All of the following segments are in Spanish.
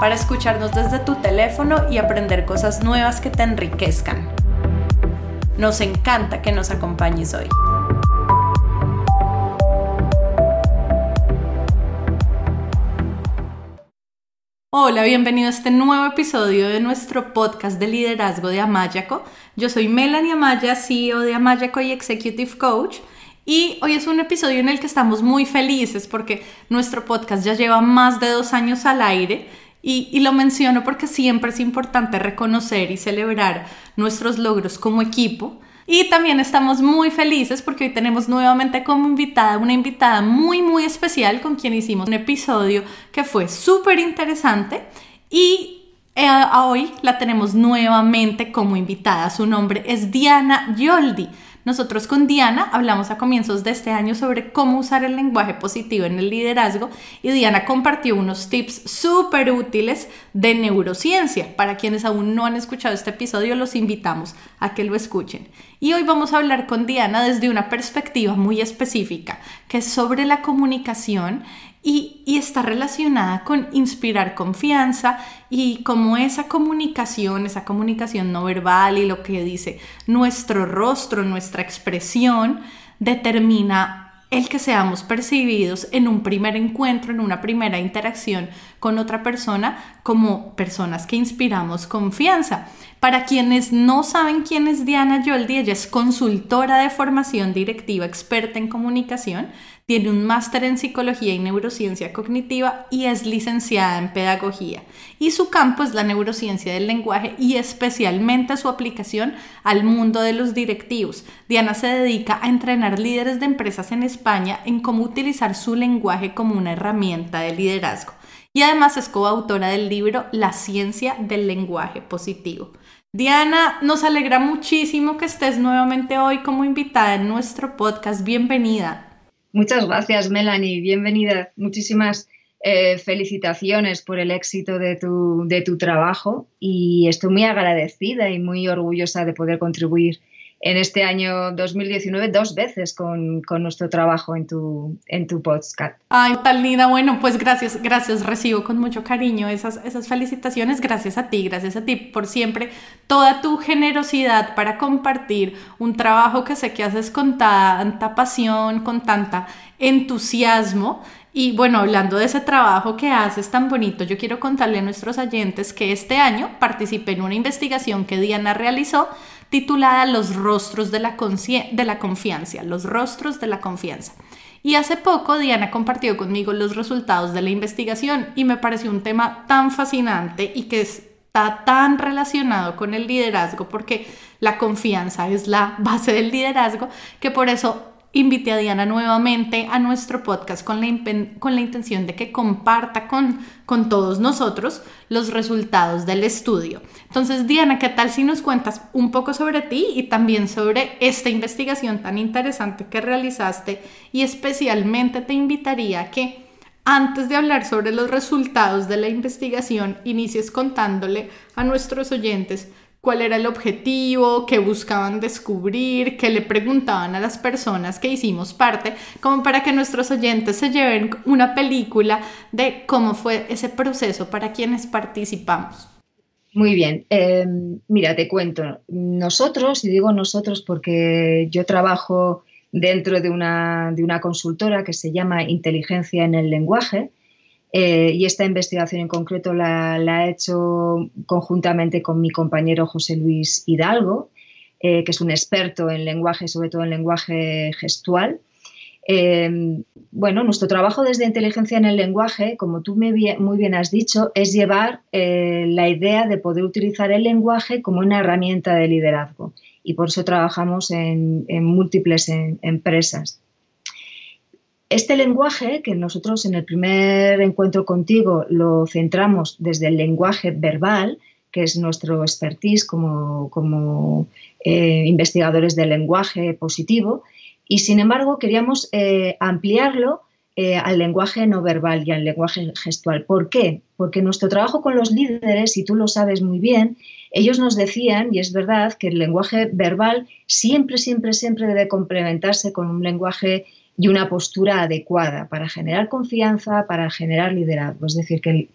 para escucharnos desde tu teléfono y aprender cosas nuevas que te enriquezcan. Nos encanta que nos acompañes hoy. Hola, bienvenido a este nuevo episodio de nuestro podcast de liderazgo de Amayaco. Yo soy Melanie Amaya, CEO de Amayaco y Executive Coach. Y hoy es un episodio en el que estamos muy felices porque nuestro podcast ya lleva más de dos años al aire y, lo menciono porque siempre es importante reconocer y celebrar nuestros logros como equipo. Y también estamos muy felices porque hoy tenemos nuevamente como invitada una invitada muy muy especial con quien hicimos un episodio que fue súper interesante y eh, hoy la tenemos nuevamente como invitada. Su nombre es Diana Yoldi. Nosotros con Diana hablamos a comienzos de este año sobre cómo usar el lenguaje positivo en el liderazgo y Diana compartió unos tips súper útiles de neurociencia. Para quienes aún no han escuchado este episodio, los invitamos a que lo escuchen. Y hoy vamos a hablar con Diana desde una perspectiva muy específica, que es sobre la comunicación y, está relacionada con inspirar confianza y como esa comunicación, esa comunicación no verbal y lo que dice nuestro rostro, nuestra expresión, determina el que seamos percibidos en un primer encuentro, en una primera interacción con otra persona, como personas que inspiramos confianza. Para quienes no saben quién es Diana Yoldi, ella es consultora de formación directiva, experta en comunicación, tiene un máster en psicología y neurociencia cognitiva y es licenciada en pedagogía. Y su campo es la neurociencia del lenguaje y especialmente su aplicación al mundo de los directivos. Diana se dedica a entrenar líderes de empresas en España en cómo utilizar su lenguaje como una herramienta de liderazgo. Y además es coautora del libro La ciencia del lenguaje positivo. Diana, nos alegra muchísimo que estés nuevamente hoy como invitada en nuestro podcast. Bienvenida. Muchas gracias, Melanie. Bienvenida. Muchísimas eh, felicitaciones por el éxito de tu, de tu trabajo y estoy muy agradecida y muy orgullosa de poder contribuir en este año 2019 dos veces con, nuestro trabajo en tu, en tu podcast. Ay, tan linda. Bueno, pues gracias, gracias. Recibo con mucho cariño esas, esas felicitaciones. Gracias a ti, gracias a ti por siempre toda tu generosidad para compartir un trabajo que sé que haces con tanta pasión, con tanta entusiasmo. Y bueno, hablando de ese trabajo que haces tan bonito, yo quiero contarle a nuestros oyentes que este año participé en una investigación que Diana realizó titulada Los rostros de la, de la confianza, los rostros de la confianza. Y hace poco Diana compartió conmigo los resultados de la investigación y me pareció un tema tan fascinante y que está tan relacionado con el liderazgo porque la confianza es la base del liderazgo que por eso invité a Diana nuevamente a nuestro podcast con la, con la intención de que comparta con, con todos nosotros los resultados del estudio. Entonces, Diana, ¿qué tal si nos cuentas un poco sobre ti y también sobre esta investigación tan interesante que realizaste? Y especialmente te invitaría a que antes de hablar sobre los resultados de la investigación, inicies contándole a nuestros oyentes cuál era el objetivo, qué buscaban descubrir, qué le preguntaban a las personas que hicimos parte, como para que nuestros oyentes se lleven una película de cómo fue ese proceso para quienes participamos. Muy bien, em, mira, te cuento, nosotros, y digo nosotros porque yo trabajo dentro de una, de una consultora que se llama Inteligencia en el Lenguaje, eh, y esta investigación en concreto la, he hecho conjuntamente con mi compañero José Luis Hidalgo, eh, que es un experto en lenguaje, sobre todo en lenguaje gestual. Eh, bueno, nuestro trabajo desde inteligencia en el lenguaje, como tú muy bien has dicho, es llevar la idea de poder utilizar el lenguaje como una herramienta de liderazgo. Y por eso trabajamos en múltiples empresas. Este lenguaje, que nosotros en el primer encuentro contigo lo centramos desde el lenguaje verbal, que es nuestro expertise como, eh, investigadores del lenguaje positivo, y sin embargo queríamos eh, ampliarlo eh, al lenguaje no verbal y al lenguaje gestual. ¿Por qué? Porque nuestro trabajo con los líderes, y tú lo sabes muy bien, ellos nos decían, y es verdad, que el lenguaje verbal siempre, siempre, siempre debe complementarse con un lenguaje y una postura adecuada para generar confianza, para generar liderazgo. Es decir, que,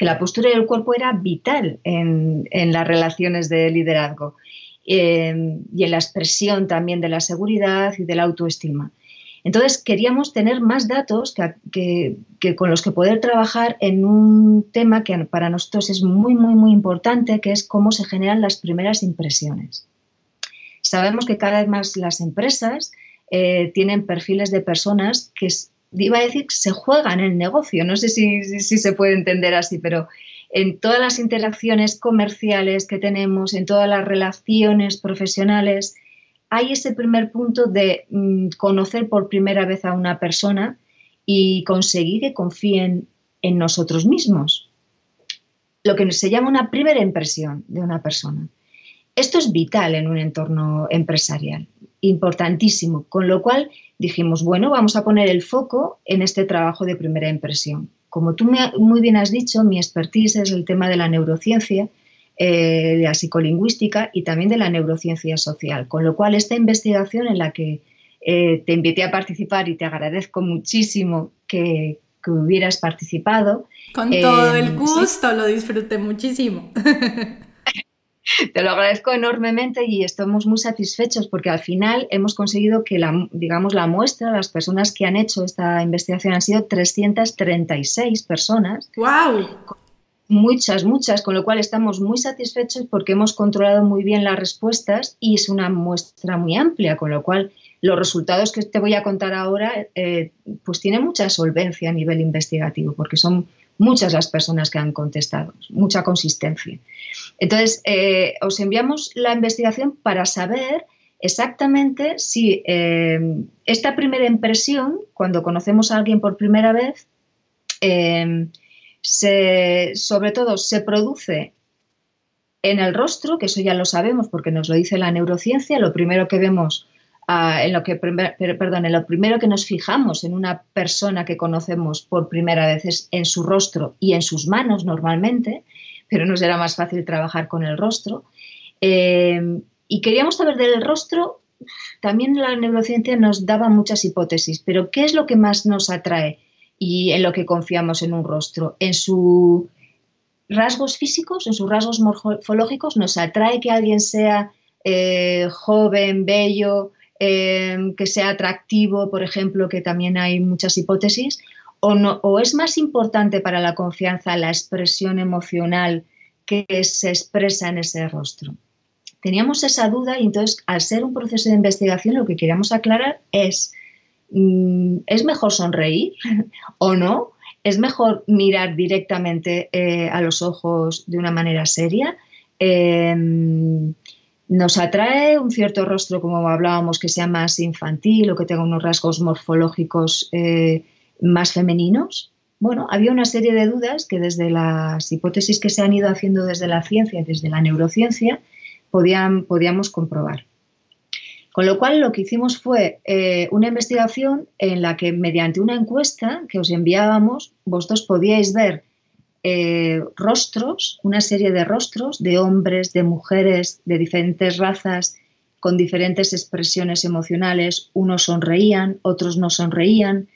la postura y el cuerpo era vital en, las relaciones de liderazgo eh, y en la expresión también de la seguridad y de la autoestima. Entonces queríamos tener más datos que, con los que poder trabajar en un tema que para nosotros es muy, muy, muy importante, que es cómo se generan las primeras impresiones. Sabemos que cada vez más las empresas eh, tienen perfiles de personas que, iba a decir, se juegan el negocio. No sé si, se puede entender así, pero en todas las interacciones comerciales que tenemos, en todas las relaciones profesionales, hay ese primer punto de mm, conocer por primera vez a una persona y conseguir que confíen en nosotros mismos. Lo que se llama una primera impresión de una persona. Esto es vital en un entorno empresarial, importantísimo, con lo cual dijimos, bueno, vamos a poner el foco en este trabajo de primera impresión. Como tú muy bien has dicho, mi expertise es el tema de la neurociencia eh, de la psicolingüística y también de la neurociencia social. Con lo cual, esta investigación en la que eh, te invité a participar y te agradezco muchísimo que, hubieras participado. Con todo el eh, gusto, lo disfruté muchísimo. Te lo agradezco enormemente y estamos muy satisfechos porque al final hemos conseguido que la, digamos, la muestra, las personas que han hecho esta investigación han sido 336 personas. ¡Wow! muchas, muchas, con lo cual estamos muy satisfechos porque hemos controlado muy bien las respuestas y es una muestra muy amplia, con lo cual los resultados que te voy a contar ahora eh, pues tienen mucha solvencia a nivel investigativo porque son muchas las personas que han contestado, mucha consistencia. Entonces, eh, os enviamos la investigación para saber exactamente si eh, esta primera impresión, cuando conocemos a alguien por primera vez, sobre todo se produce en el rostro, que eso ya lo sabemos porque nos lo dice la neurociencia, lo primero que vemos, en lo que, en lo primero que nos fijamos en una persona que conocemos por primera vez es en su rostro y en sus manos normalmente, pero nos era más fácil trabajar con el rostro. Eh, y queríamos saber del rostro, también la neurociencia nos daba muchas hipótesis, pero ¿qué es lo que más nos atrae? y en lo que confiamos en un rostro. En sus rasgos físicos, en sus rasgos morfológicos, nos atrae que alguien sea eh, joven, bello, eh, que sea atractivo, por ejemplo, que también hay muchas hipótesis, o, no, o es más importante para la confianza la expresión emocional que se expresa en ese rostro. Teníamos esa duda y entonces al ser un proceso de investigación lo que queríamos aclarar es Mm, ¿es mejor sonreír o no? ¿Es mejor mirar directamente eh, a los ojos de una manera seria? Em, ¿Nos atrae un cierto rostro, como hablábamos, que sea más infantil o que tenga unos rasgos morfológicos eh, más femeninos? Bueno, había una serie de dudas que desde las hipótesis que se han ido haciendo desde la ciencia, desde la neurociencia, podían, podíamos comprobar. Con lo cual lo que hicimos fue eh, una investigación en la que mediante una encuesta que os enviábamos, vosotros podíais ver eh, rostros, una serie de rostros de hombres, de mujeres, de diferentes razas, con diferentes expresiones emocionales. Unos sonreían, otros no sonreían,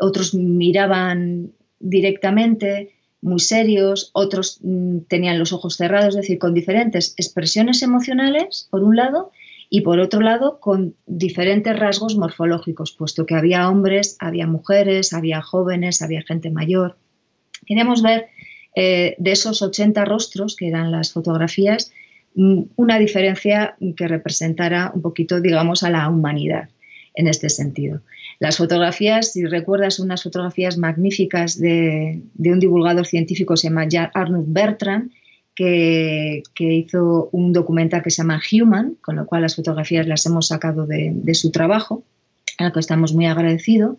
otros miraban directamente, muy serios, otros mm, tenían los ojos cerrados, es decir, con diferentes expresiones emocionales, por un lado, y por otro lado con diferentes rasgos morfológicos, puesto que había hombres, había mujeres, había jóvenes, había gente mayor. Queríamos ver eh, de esos 80 rostros, que eran las fotografías, mm, una diferencia que representara un poquito, digamos, a la humanidad en este sentido. Las fotografías, si recuerdas, unas fotografías magníficas de, un divulgador científico, se llama Arnold Bertrand, que, hizo un documental que se llama Human, con lo cual las fotografías las hemos sacado de, su trabajo, al que estamos muy agradecidos.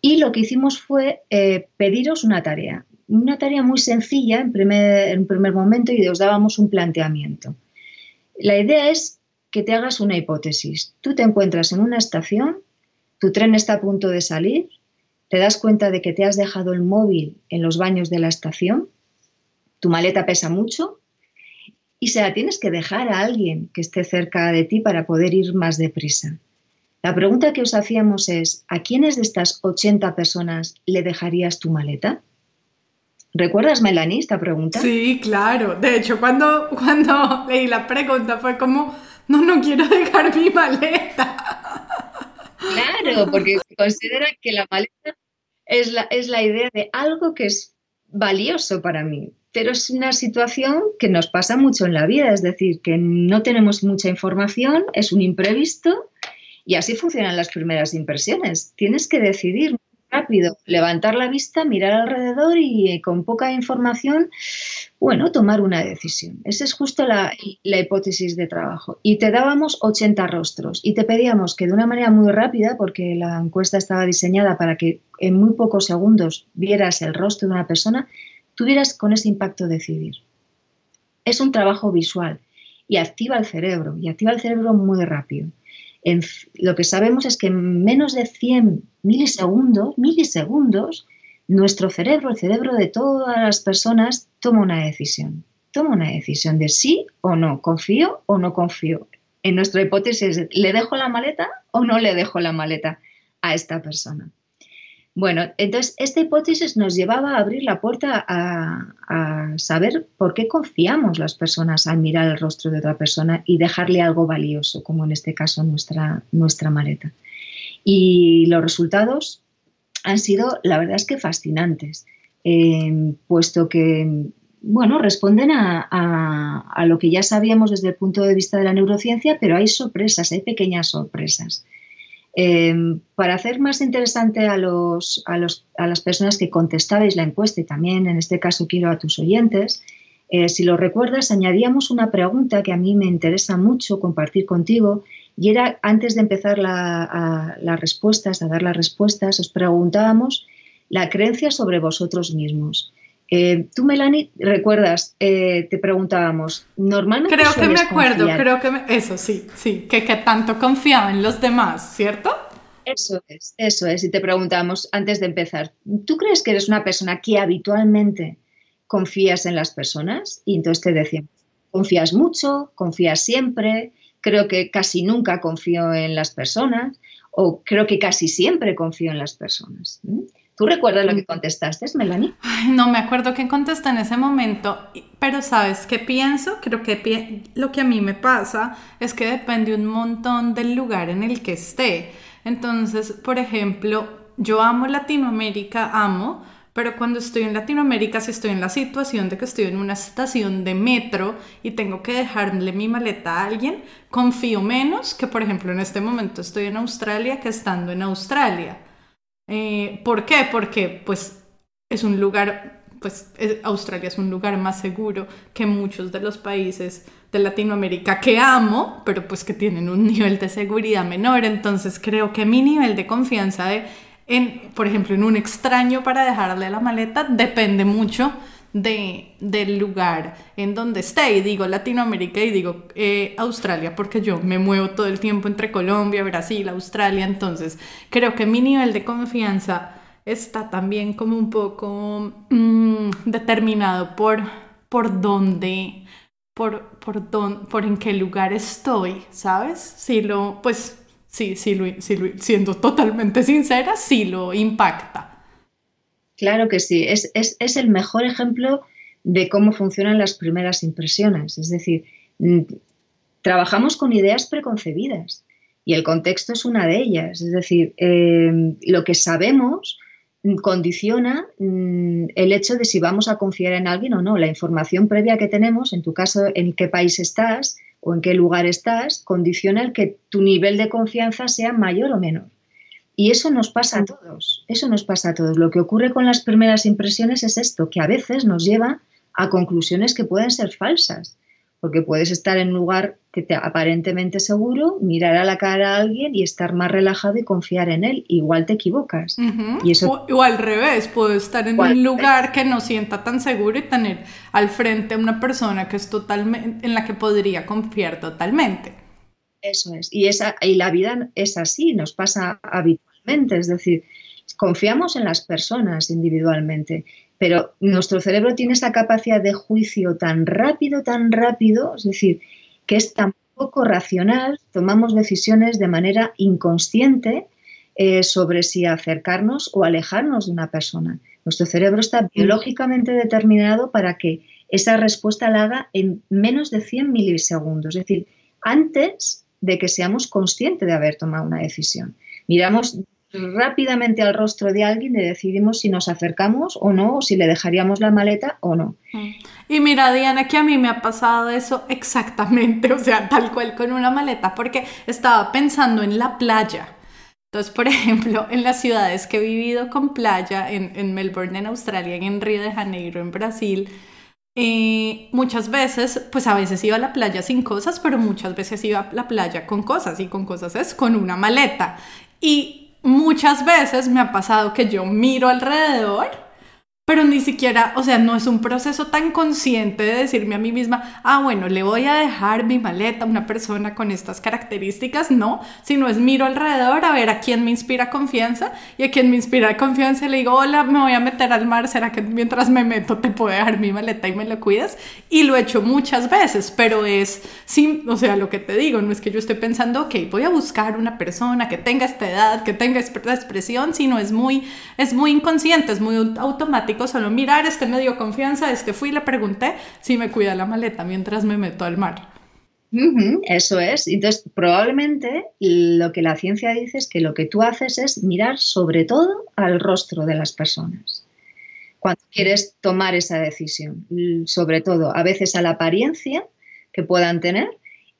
Y lo que hicimos fue eh, pediros una tarea. Una tarea muy sencilla en primer, en primer momento y os dábamos un planteamiento. La idea es que te hagas una hipótesis. Tú te encuentras en una estación, tu tren está a punto de salir, te das cuenta de que te has dejado el móvil en los baños de la estación, tu maleta pesa mucho y se la tienes que dejar a alguien que esté cerca de ti para poder ir más deprisa. La pregunta que os hacíamos es, ¿a quiénes de estas 80 personas le dejarías tu maleta? ¿Recuerdas, Melanie, esta pregunta? Sí, claro. De hecho, cuando, cuando leí la pregunta fue como, no, no quiero dejar mi maleta. Claro, porque considera que la maleta es la, es la idea de algo que es valioso para mí, pero es una situación que nos pasa mucho en la vida, es decir, que no tenemos mucha información, es un imprevisto y así funcionan las primeras impresiones. Tienes que decidir rápido, levantar la vista, mirar alrededor y eh, con poca información, bueno, tomar una decisión. Esa es justo la, hipótesis de trabajo. Y te dábamos 80 rostros y te pedíamos que de una manera muy rápida, porque la encuesta estaba diseñada para que en muy pocos segundos vieras el rostro de una persona, tuvieras con ese impacto decidir. Es un trabajo visual y activa el cerebro, y activa el cerebro muy rápido lo que sabemos es que en menos de 100 milisegundos, milisegundos, nuestro cerebro, el cerebro de todas las personas, toma una decisión. Toma una decisión de sí o no, confío o no confío. En nuestra hipótesis, ¿le dejo la maleta o no le dejo la maleta a esta persona? Bueno, entonces esta hipótesis nos llevaba a abrir la puerta a, saber por qué confiamos las personas al mirar el rostro de otra persona y dejarle algo valioso, como en este caso nuestra, nuestra maleta. Y los resultados han sido, la verdad es que fascinantes, eh, puesto que bueno, responden a, a, lo que ya sabíamos desde el punto de vista de la neurociencia, pero hay sorpresas, hay pequeñas sorpresas. Em, para hacer más interesante a, los, a, las personas que contestabais la encuesta y también en este caso quiero a tus oyentes, eh, si lo recuerdas, añadíamos una pregunta que a mí me interesa mucho compartir contigo y era antes de empezar las respuestas, a dar las respuestas, os preguntábamos la creencia sobre vosotros mismos. Eh, tú, Melanie, recuerdas, eh, te preguntábamos, normalmente. Creo que me acuerdo, creo que eso sí, sí, que, que tanto confiaba en los demás, ¿cierto? Eso es, eso es. Y te preguntamos antes de empezar, ¿tú crees que eres una persona que habitualmente confías en las personas? Y entonces te decíamos, confías mucho, confías siempre, creo que casi nunca confío en las personas o creo que casi siempre confío en las personas. ¿Tú recuerdas lo que contestaste, Melanie? no me acuerdo qué contesté en ese momento, pero ¿sabes qué pienso? Creo que lo que a mí me pasa es que depende un montón del lugar en el que esté. Entonces, por ejemplo, yo amo Latinoamérica, amo, pero cuando estoy en Latinoamérica, si estoy en la situación de que estoy en una estación de metro y tengo que dejarle mi maleta a alguien, confío menos que, por ejemplo, en este momento estoy en Australia que estando en Australia. Eh, ¿Por qué? Porque pues es un lugar, pues Australia es un lugar más seguro que muchos de los países de Latinoamérica que amo, pero pues que tienen un nivel de seguridad menor. Entonces creo que mi nivel de confianza de, en, por ejemplo, en un extraño para dejarle la maleta depende mucho de, del lugar en donde esté. Y digo Latinoamérica y digo eh, Australia porque yo me muevo todo el tiempo entre Colombia, Brasil, Australia. Entonces creo que mi nivel de confianza está también como un poco mm, determinado por, por dónde, por, por, por en qué lugar estoy, ¿sabes? Si lo, pues sí, sí, lo, siendo totalmente sincera, sí lo impacta. Claro que sí, es, el mejor ejemplo de cómo funcionan las primeras impresiones. Es decir, mm, trabajamos con ideas preconcebidas y el contexto es una de ellas. Es decir, eh, lo que sabemos condiciona mm, el hecho de si vamos a confiar en alguien o no. La información previa que tenemos, en tu caso, en qué país estás o en qué lugar estás, condiciona el que tu nivel de confianza sea mayor o menor. Y eso nos pasa a todos, eso nos pasa a todos. Lo que ocurre con las primeras impresiones es esto, que a veces nos lleva a conclusiones que pueden ser falsas, porque puedes estar en un lugar que te aparentemente seguro, mirar a la cara a alguien y estar más relajado y confiar en él. Igual te equivocas. y eso... o, al revés, puedo estar en un lugar que no sienta tan seguro y tener al frente a una persona que es totalmente, en la que podría confiar totalmente. Eso es. Y, esa, y la vida es así, nos pasa habitualmente. Es decir, confiamos en las personas individualmente, pero nuestro cerebro tiene esa capacidad de juicio tan rápido, tan rápido, es decir, que es tan poco racional, tomamos decisiones de manera inconsciente eh, sobre si acercarnos o alejarnos de una persona. Nuestro cerebro está biológicamente determinado para que esa respuesta la haga en menos de 100 milisegundos, es decir, antes de que seamos conscientes de haber tomado una decisión. Miramos rápidamente al rostro de alguien y decidimos si nos acercamos o no, o si le dejaríamos la maleta o no. Y mira, Diana, que a mí me ha pasado eso exactamente, o sea, tal cual con una maleta, porque estaba pensando en la playa. Entonces, por ejemplo, en las ciudades que he vivido con playa, en, en Melbourne, en Australia, en Río de Janeiro, en Brasil, eh, muchas veces, pues a veces iba a la playa sin cosas, pero muchas veces iba a la playa con cosas y con cosas es con una maleta. Y muchas veces me ha pasado que yo miro alrededor pero ni siquiera, o sea, no es un proceso tan consciente de decirme a mí misma, ah, bueno, le voy a dejar mi maleta a una persona con estas características, no, sino es miro alrededor a ver a quién me inspira confianza y a quién me inspira confianza le digo, hola, me voy a meter al mar, ¿será que mientras me meto te puedo dejar mi maleta y me lo cuidas? Y lo he hecho muchas veces, pero es, sí, o sea, lo que te digo, no es que yo esté pensando, ok, voy a buscar una persona que tenga esta edad, que tenga esta expresión, sino es muy, es muy inconsciente, es muy automático solo mirar, este me dio confianza, este fui y le pregunté si me cuida la maleta mientras me meto al mar. eso es. Entonces, probablemente lo que la ciencia dice es que lo que tú haces es mirar sobre todo al rostro de las personas cuando quieres tomar esa decisión. Sobre todo, a veces a la apariencia que puedan tener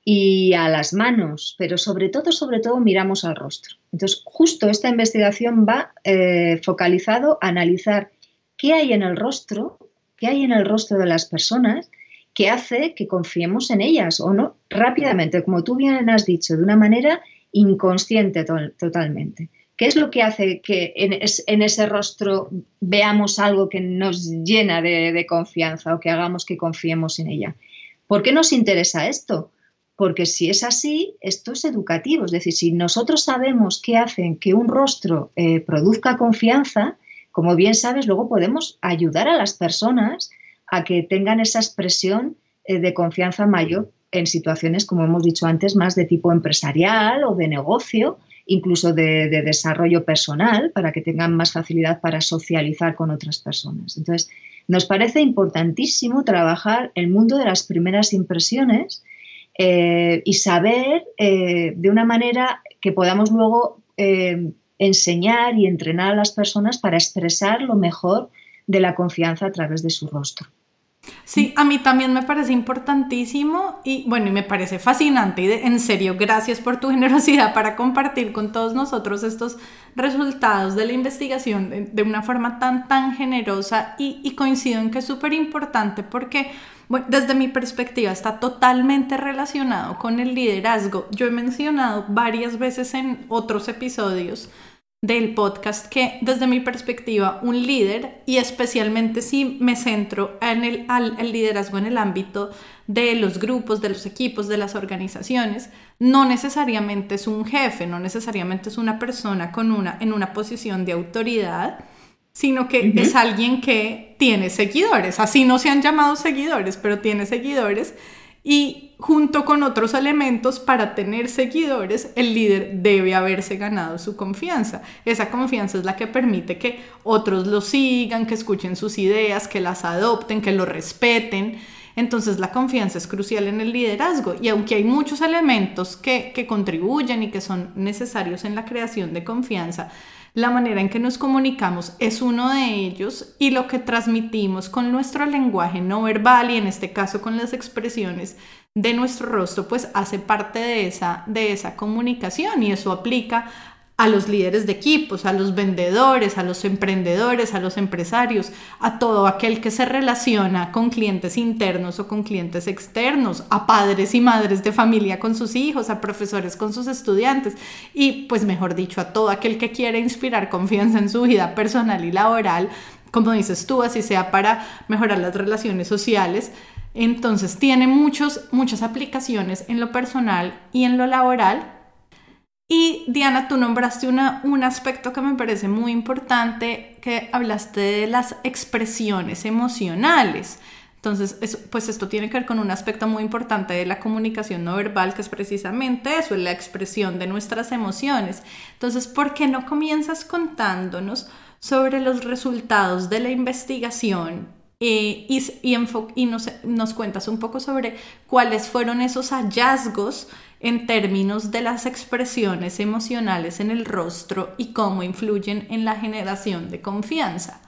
y a las manos, pero sobre todo, sobre todo miramos al rostro. Entonces, justo esta investigación va eh, focalizado a analizar qué hay en el rostro, qué hay en el rostro de las personas que hace que confiemos en ellas o no rápidamente, como tú bien has dicho, de una manera inconsciente totalmente. ¿Qué es lo que hace que en, ese rostro veamos algo que nos llena de, confianza o que hagamos que confiemos en ella? ¿Por qué nos interesa esto? Porque si es así, esto es educativo. Es decir, si nosotros sabemos qué hacen que un rostro eh, produzca confianza, como bien sabes, luego podemos ayudar a las personas a que tengan esa expresión eh, de confianza mayor en situaciones, como hemos dicho antes, más de tipo empresarial o de negocio, incluso de, desarrollo personal, para que tengan más facilidad para socializar con otras personas. Entonces, nos parece importantísimo trabajar el mundo de las primeras impresiones eh, y saber eh, de una manera que podamos luego enseñar y entrenar a las personas para expresar lo mejor de la confianza a través de su rostro. Sí, a mí también me parece importantísimo y bueno, y me parece fascinante y en serio, gracias por tu generosidad para compartir con todos nosotros estos resultados de la investigación de, una forma tan, tan generosa y, y coincido en que es súper importante porque bueno, desde mi perspectiva está totalmente relacionado con el liderazgo. Yo he mencionado varias veces en otros episodios del podcast que desde mi perspectiva un líder y especialmente si me centro en el, el, liderazgo en el ámbito de los grupos, de los equipos, de las organizaciones, no necesariamente es un jefe, no necesariamente es una persona con una, en una posición de autoridad, sino que es alguien que tiene seguidores, así no se han llamado seguidores, pero tiene seguidores. Y junto con otros elementos para tener seguidores, el líder debe haberse ganado su confianza. Esa confianza es la que permite que otros lo sigan, que escuchen sus ideas, que las adopten, que lo respeten. Entonces la confianza es crucial en el liderazgo y aunque hay muchos elementos que, que contribuyen y que son necesarios en la creación de confianza, la manera en que nos comunicamos es uno de ellos y lo que transmitimos con nuestro lenguaje no verbal y en este caso con las expresiones de nuestro rostro pues hace parte de esa, de esa comunicación y eso aplica a los líderes de equipos, a los vendedores, a los emprendedores, a los empresarios, a todo aquel que se relaciona con clientes internos o con clientes externos, a padres y madres de familia con sus hijos, a profesores con sus estudiantes y pues mejor dicho, a todo aquel que quiere inspirar confianza en su vida personal y laboral, como dices tú, así sea para mejorar las relaciones sociales. Entonces tiene muchos, muchas aplicaciones en lo personal y en lo laboral y Diana, tú nombraste una, un aspecto que me parece muy importante, que hablaste de las expresiones emocionales. Entonces, pues esto tiene que ver con un aspecto muy importante de la comunicación no verbal, que es precisamente eso, la expresión de nuestras emociones. Entonces, ¿por qué no comienzas contándonos sobre los resultados de la investigación eh, y, y, nos, nos cuentas un poco sobre cuáles fueron esos hallazgos en términos de las expresiones emocionales en el rostro y cómo influyen en la generación de confianza.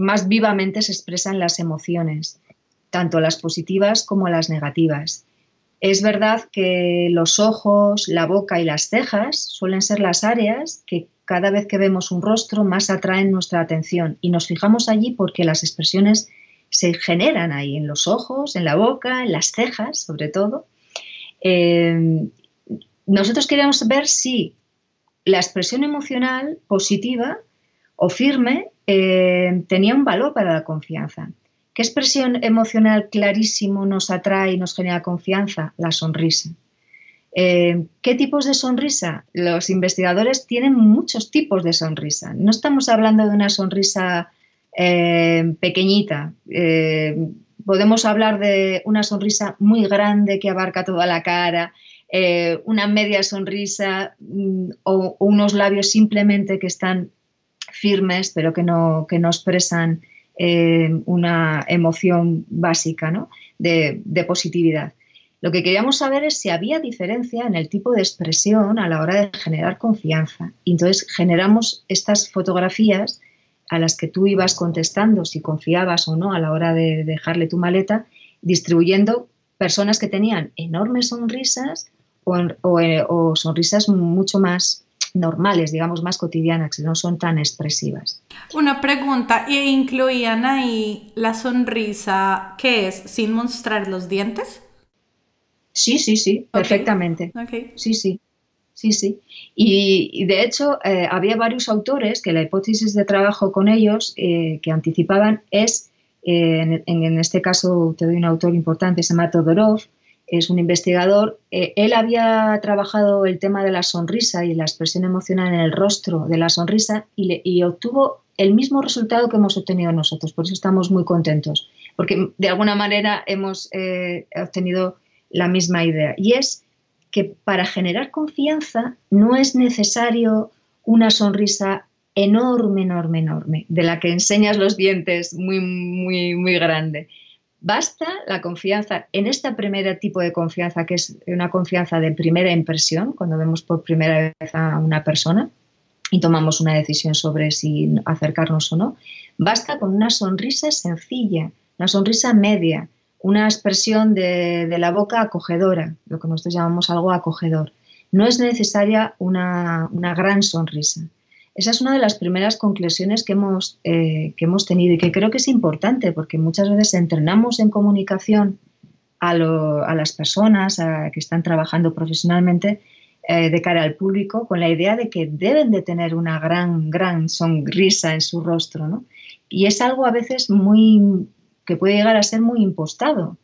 más vivamente se expresan las emociones, tanto las positivas como las negativas. Es verdad que los ojos, la boca y las cejas suelen ser las áreas que cada vez que vemos un rostro más atraen nuestra atención y nos fijamos allí porque las expresiones se generan ahí, en los ojos, en la boca, en las cejas, sobre todo. Eh, nosotros queríamos ver si la expresión emocional positiva o firme eh, tenía un valor para la confianza. ¿Qué expresión emocional clarísimo nos atrae y nos genera confianza? La sonrisa. Eh, ¿Qué tipos de sonrisa? Los investigadores tienen muchos tipos de sonrisa. No estamos hablando de una sonrisa eh, pequeñita. Podemos hablar de una sonrisa muy grande que abarca toda la cara, una media sonrisa mm, o, unos labios simplemente que están firmes pero que no, que no expresan una emoción básica de positividad. Lo que queríamos saber es si había diferencia en el tipo de expresión a la hora de generar confianza. Y entonces generamos estas fotografías a las que tú ibas contestando si confiabas o no a la hora de dejarle tu maleta, distribuyendo personas que tenían enormes sonrisas o, eh, sonrisas mucho más normales, digamos, más cotidianas, que no son tan expresivas. Una pregunta, ¿y incluían ahí la sonrisa que es sin mostrar los dientes? Sí, sí, sí, perfectamente. Sí, sí. Sí, sí. Y, de hecho, eh, había varios autores que la hipótesis de trabajo con ellos eh, que anticipaban es, eh, en, este caso te doy un autor importante, se llama Todorov, es un investigador. él había trabajado el tema de la sonrisa y la expresión emocional en el rostro de la sonrisa y, obtuvo el mismo resultado que hemos obtenido nosotros. Por eso estamos muy contentos, porque de alguna manera hemos obtenido la misma idea. Y es que para generar confianza no es necesario una sonrisa enorme, enorme, enorme, de la que enseñas los dientes muy, muy, muy grande. Basta la confianza en este primer tipo de confianza, que es una confianza de primera impresión, cuando vemos por primera vez a una persona y tomamos una decisión sobre si acercarnos o no. Basta con una sonrisa sencilla, una sonrisa media, una expresión de, la boca acogedora, lo que nosotros llamamos algo acogedor. No es necesaria una, gran sonrisa. Esa es una de las primeras conclusiones que hemos, eh, que hemos tenido y que creo que es importante porque muchas veces entrenamos en comunicación a, las personas que están trabajando profesionalmente eh, de cara al público con la idea de que deben de tener una gran, gran sonrisa en su rostro. Y es algo a veces muy, que puede llegar a ser muy impostado.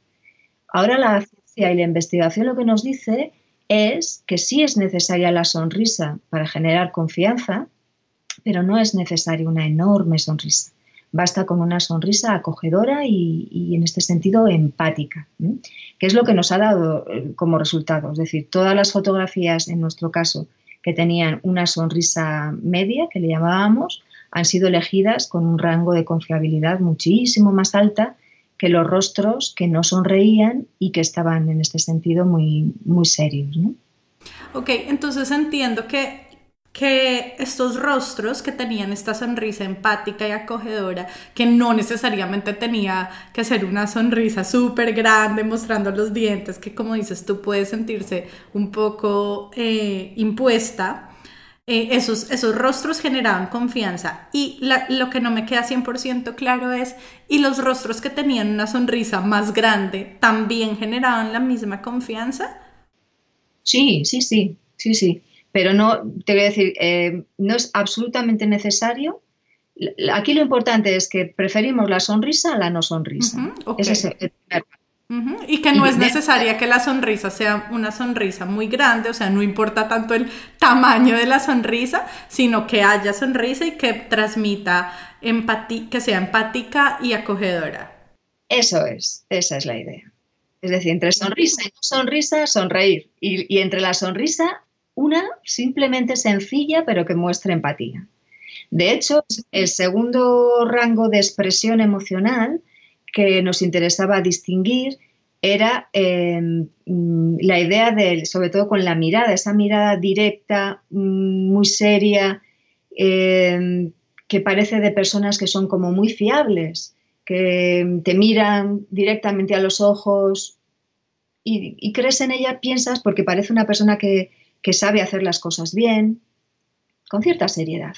Ahora la ciencia y la investigación lo que nos dice es que sí es necesaria la sonrisa para generar confianza, pero no es necesaria una enorme sonrisa. basta con una sonrisa acogedora y, en este sentido empática, que es lo que nos ha dado eh, como resultado. Es decir, todas las fotografías, en nuestro caso, que tenían una sonrisa media, que le llamábamos, han sido elegidas con un rango de confiabilidad muchísimo más alta que los rostros que no sonreían y que estaban en este sentido muy, muy serios. Ok, entonces entiendo que que estos rostros que tenían esta sonrisa empática y acogedora, que no necesariamente tenía que ser una sonrisa súper grande mostrando los dientes, que como dices tú puede sentirse un poco eh, impuesta, eh, esos, esos rostros generaban confianza. Y lo que no me queda 100% claro es, ¿y los rostros que tenían una sonrisa más grande también generaban la misma confianza? Sí, sí, sí, sí, sí pero no, te voy a decir, eh, no es absolutamente necesario. Aquí lo importante es que preferimos la sonrisa a la no sonrisa. Y que no es necesaria que la sonrisa sea una sonrisa muy grande, o sea, no importa tanto el tamaño de la sonrisa, sino que haya sonrisa y que transmita empatía, que sea empática y acogedora. Eso es, esa es la idea. Es decir, entre sonrisa y no sonrisa, sonreír. y entre la sonrisa, una simplemente sencilla pero que muestre empatía. De hecho, el segundo rango de expresión emocional que nos interesaba distinguir era em, la idea de, sobre todo con la mirada, esa mirada directa, mm, muy seria, em, que parece de personas que son como muy fiables, que te miran directamente a los ojos y, y crees en ella, piensas, porque parece una persona que, que sabe hacer las cosas bien, con cierta seriedad.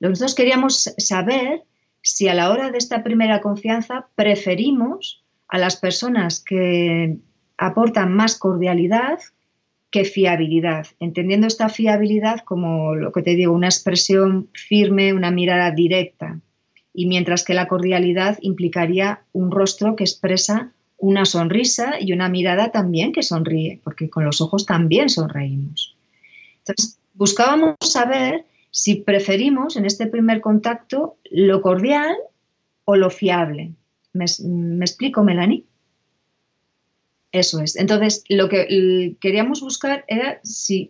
Nosotros queríamos saber si a la hora de esta primera confianza preferimos a las personas que aportan más cordialidad que fiabilidad, entendiendo esta fiabilidad como lo que te digo, una expresión firme, una mirada directa, y mientras que la cordialidad implicaría un rostro que expresa una sonrisa y una mirada también que sonríe, porque con los ojos también sonreímos. Entonces, buscábamos saber si preferimos en este primer contacto lo cordial o lo fiable. ¿Me, explico, Melanie? Eso es. Entonces, lo que queríamos buscar era si,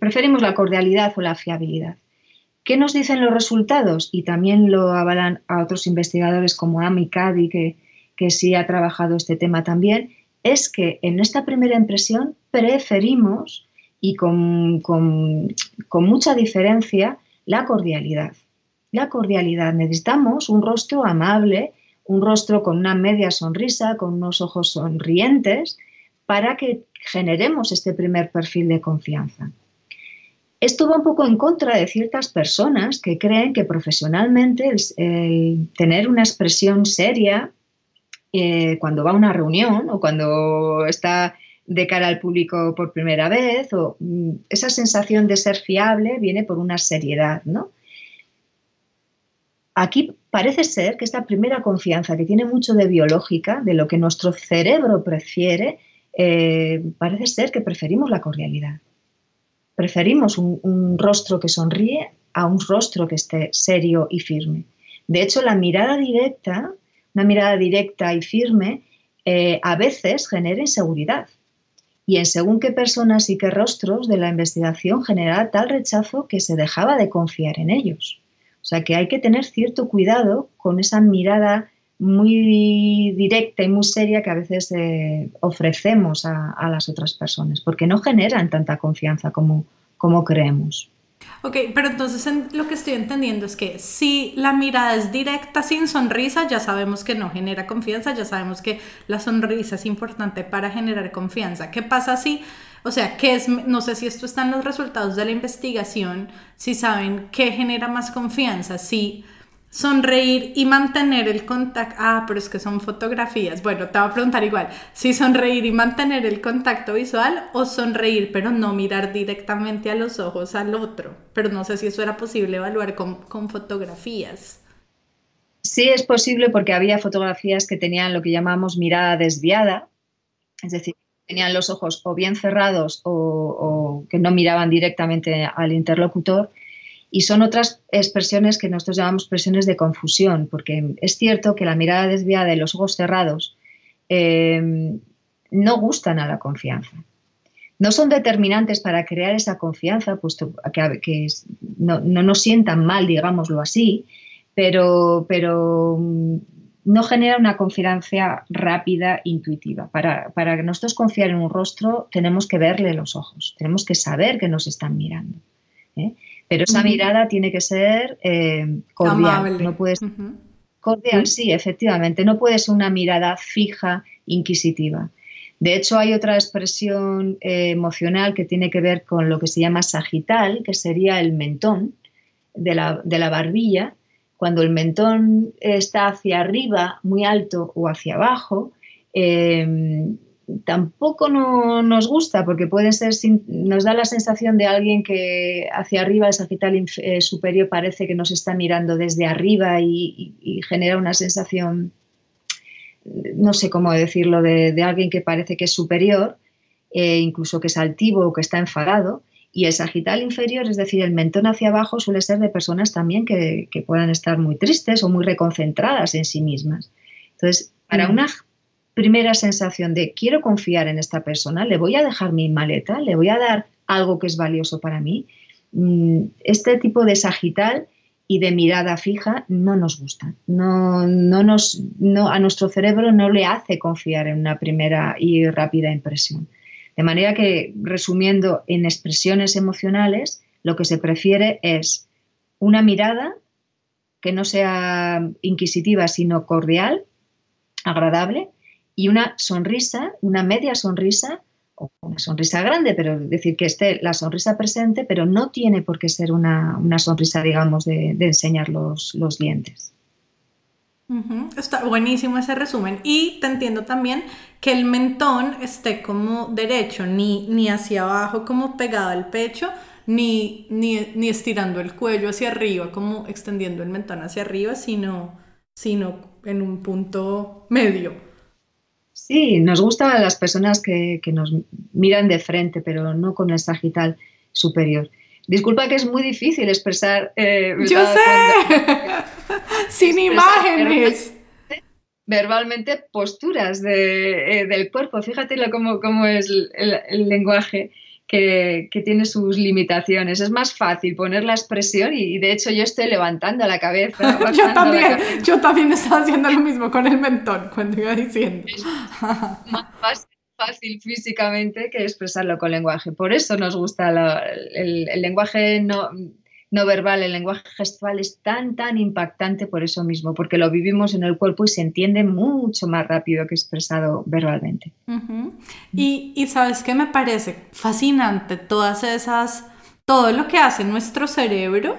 preferimos la cordialidad o la fiabilidad. ¿Qué nos dicen los resultados? Y también lo avalan a otros investigadores como Amy Cady, que sí ha trabajado este tema también, es que en esta primera impresión preferimos y con, mucha diferencia la cordialidad. La cordialidad. Necesitamos un rostro amable, un rostro con una media sonrisa, con unos ojos sonrientes, para que generemos este primer perfil de confianza. Esto va un poco en contra de ciertas personas que creen que profesionalmente el, tener una expresión seria eh, cuando va a una reunión o cuando está de cara al público por primera vez, o mm, esa sensación de ser fiable viene por una seriedad, ¿no? Aquí parece ser que esta primera confianza, que tiene mucho de biológica, de lo que nuestro cerebro prefiere, eh, parece ser que preferimos la cordialidad. Preferimos un, rostro que sonríe a un rostro que esté serio y firme. De hecho, la mirada directa, una mirada directa y firme, eh, a veces genera inseguridad y en según qué personas y qué rostros de la investigación generaba tal rechazo que se dejaba de confiar en ellos. O sea que hay que tener cierto cuidado con esa mirada muy directa y muy seria que a veces eh, ofrecemos a, las otras personas, porque no generan tanta confianza como, como creemos. Ok, pero entonces lo que estoy entendiendo es que si la mirada es directa sin sonrisa, ya sabemos que no genera confianza, ya sabemos que la sonrisa es importante para generar confianza. ¿Qué pasa si, o sea, qué es, no sé si esto está en los resultados de la investigación, si saben qué genera más confianza, si sonreír y mantener el contacto. Ah, pero es que son fotografías. Bueno, te voy a preguntar igual. Si sonreír y mantener el contacto visual o sonreír pero no mirar directamente a los ojos al otro. Pero no sé si eso era posible evaluar con, con fotografías. Sí es posible porque había fotografías que tenían lo que llamamos mirada desviada, es decir, tenían los ojos o bien cerrados o, o que no miraban directamente al interlocutor Y son otras expresiones que nosotros llamamos expresiones de confusión, porque es cierto que la mirada desviada y los ojos cerrados eh, no gustan a la confianza. No son determinantes para crear esa confianza, puesto que, no, nos sientan mal, digámoslo así, pero, pero mm, no genera una confianza rápida, intuitiva. Para, para nosotros confiar en un rostro tenemos que verle los ojos, tenemos que saber que nos están mirando. ¿eh? Pero esa mirada tiene que ser eh, cordial. No puedes, Cordial, sí, efectivamente. No puede ser una mirada fija, inquisitiva. De hecho, hay otra expresión eh, emocional que tiene que ver con lo que se llama sagital, que sería el mentón de la, de la barbilla. Cuando el mentón está hacia arriba, muy alto, o hacia abajo, eh, tampoco nos gusta porque puede ser, nos da la sensación de alguien que hacia arriba, el sagital eh, superior, parece que nos está mirando desde arriba y, genera una sensación, no sé cómo decirlo, de, alguien que parece que es superior, eh, incluso que es altivo o que está enfadado. Y el sagital inferior, es decir, el mentón hacia abajo, suele ser de personas también que, puedan estar muy tristes o muy reconcentradas en sí mismas. Entonces, para mm. una primera sensación de quiero confiar en esta persona, le voy a dejar mi maleta, le voy a dar algo que es valioso para mí. Mm, este tipo de sagital y de mirada fija no nos gusta. No, no nos, no, a nuestro cerebro no le hace confiar en una primera y rápida impresión. De manera que, resumiendo en expresiones emocionales, lo que se prefiere es una mirada que no sea inquisitiva, sino cordial, agradable, y una sonrisa, una media sonrisa o una sonrisa grande, pero decir que esté la sonrisa presente, pero no tiene por qué ser una, sonrisa, digamos, de, enseñar los, dientes. Está buenísimo ese resumen. Y te entiendo también que el mentón esté como derecho, ni, ni hacia abajo como pegado al pecho, ni, ni, ni, estirando el cuello hacia arriba, como extendiendo el mentón hacia arriba, sino, sino en un punto medio. Sí, nos gustan las personas que, nos miran de frente, pero no con el sagital superior. Disculpa que es muy difícil expresar. Eh, Yo sé, sin imágenes. Verbalmente, posturas eh, del cuerpo. Fíjate cómo, cómo es el lenguaje que, tiene sus limitaciones. Es más fácil poner la expresión y, de hecho yo estoy levantando la cabeza. yo también, yo también estaba haciendo lo mismo con el mentón cuando iba diciendo. Es más fácil, físicamente que expresarlo con lenguaje. Por eso nos gusta el, el lenguaje no no verbal, el lenguaje gestual es tan, tan impactante por eso mismo, porque lo vivimos en el cuerpo y se entiende mucho más rápido que expresado verbalmente. y, sabes qué me parece fascinante todas esas, todo lo que hace nuestro cerebro,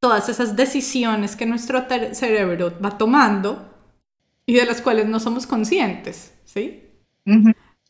todas esas decisiones que nuestro cerebro va tomando y de las cuales no somos conscientes, ¿sí?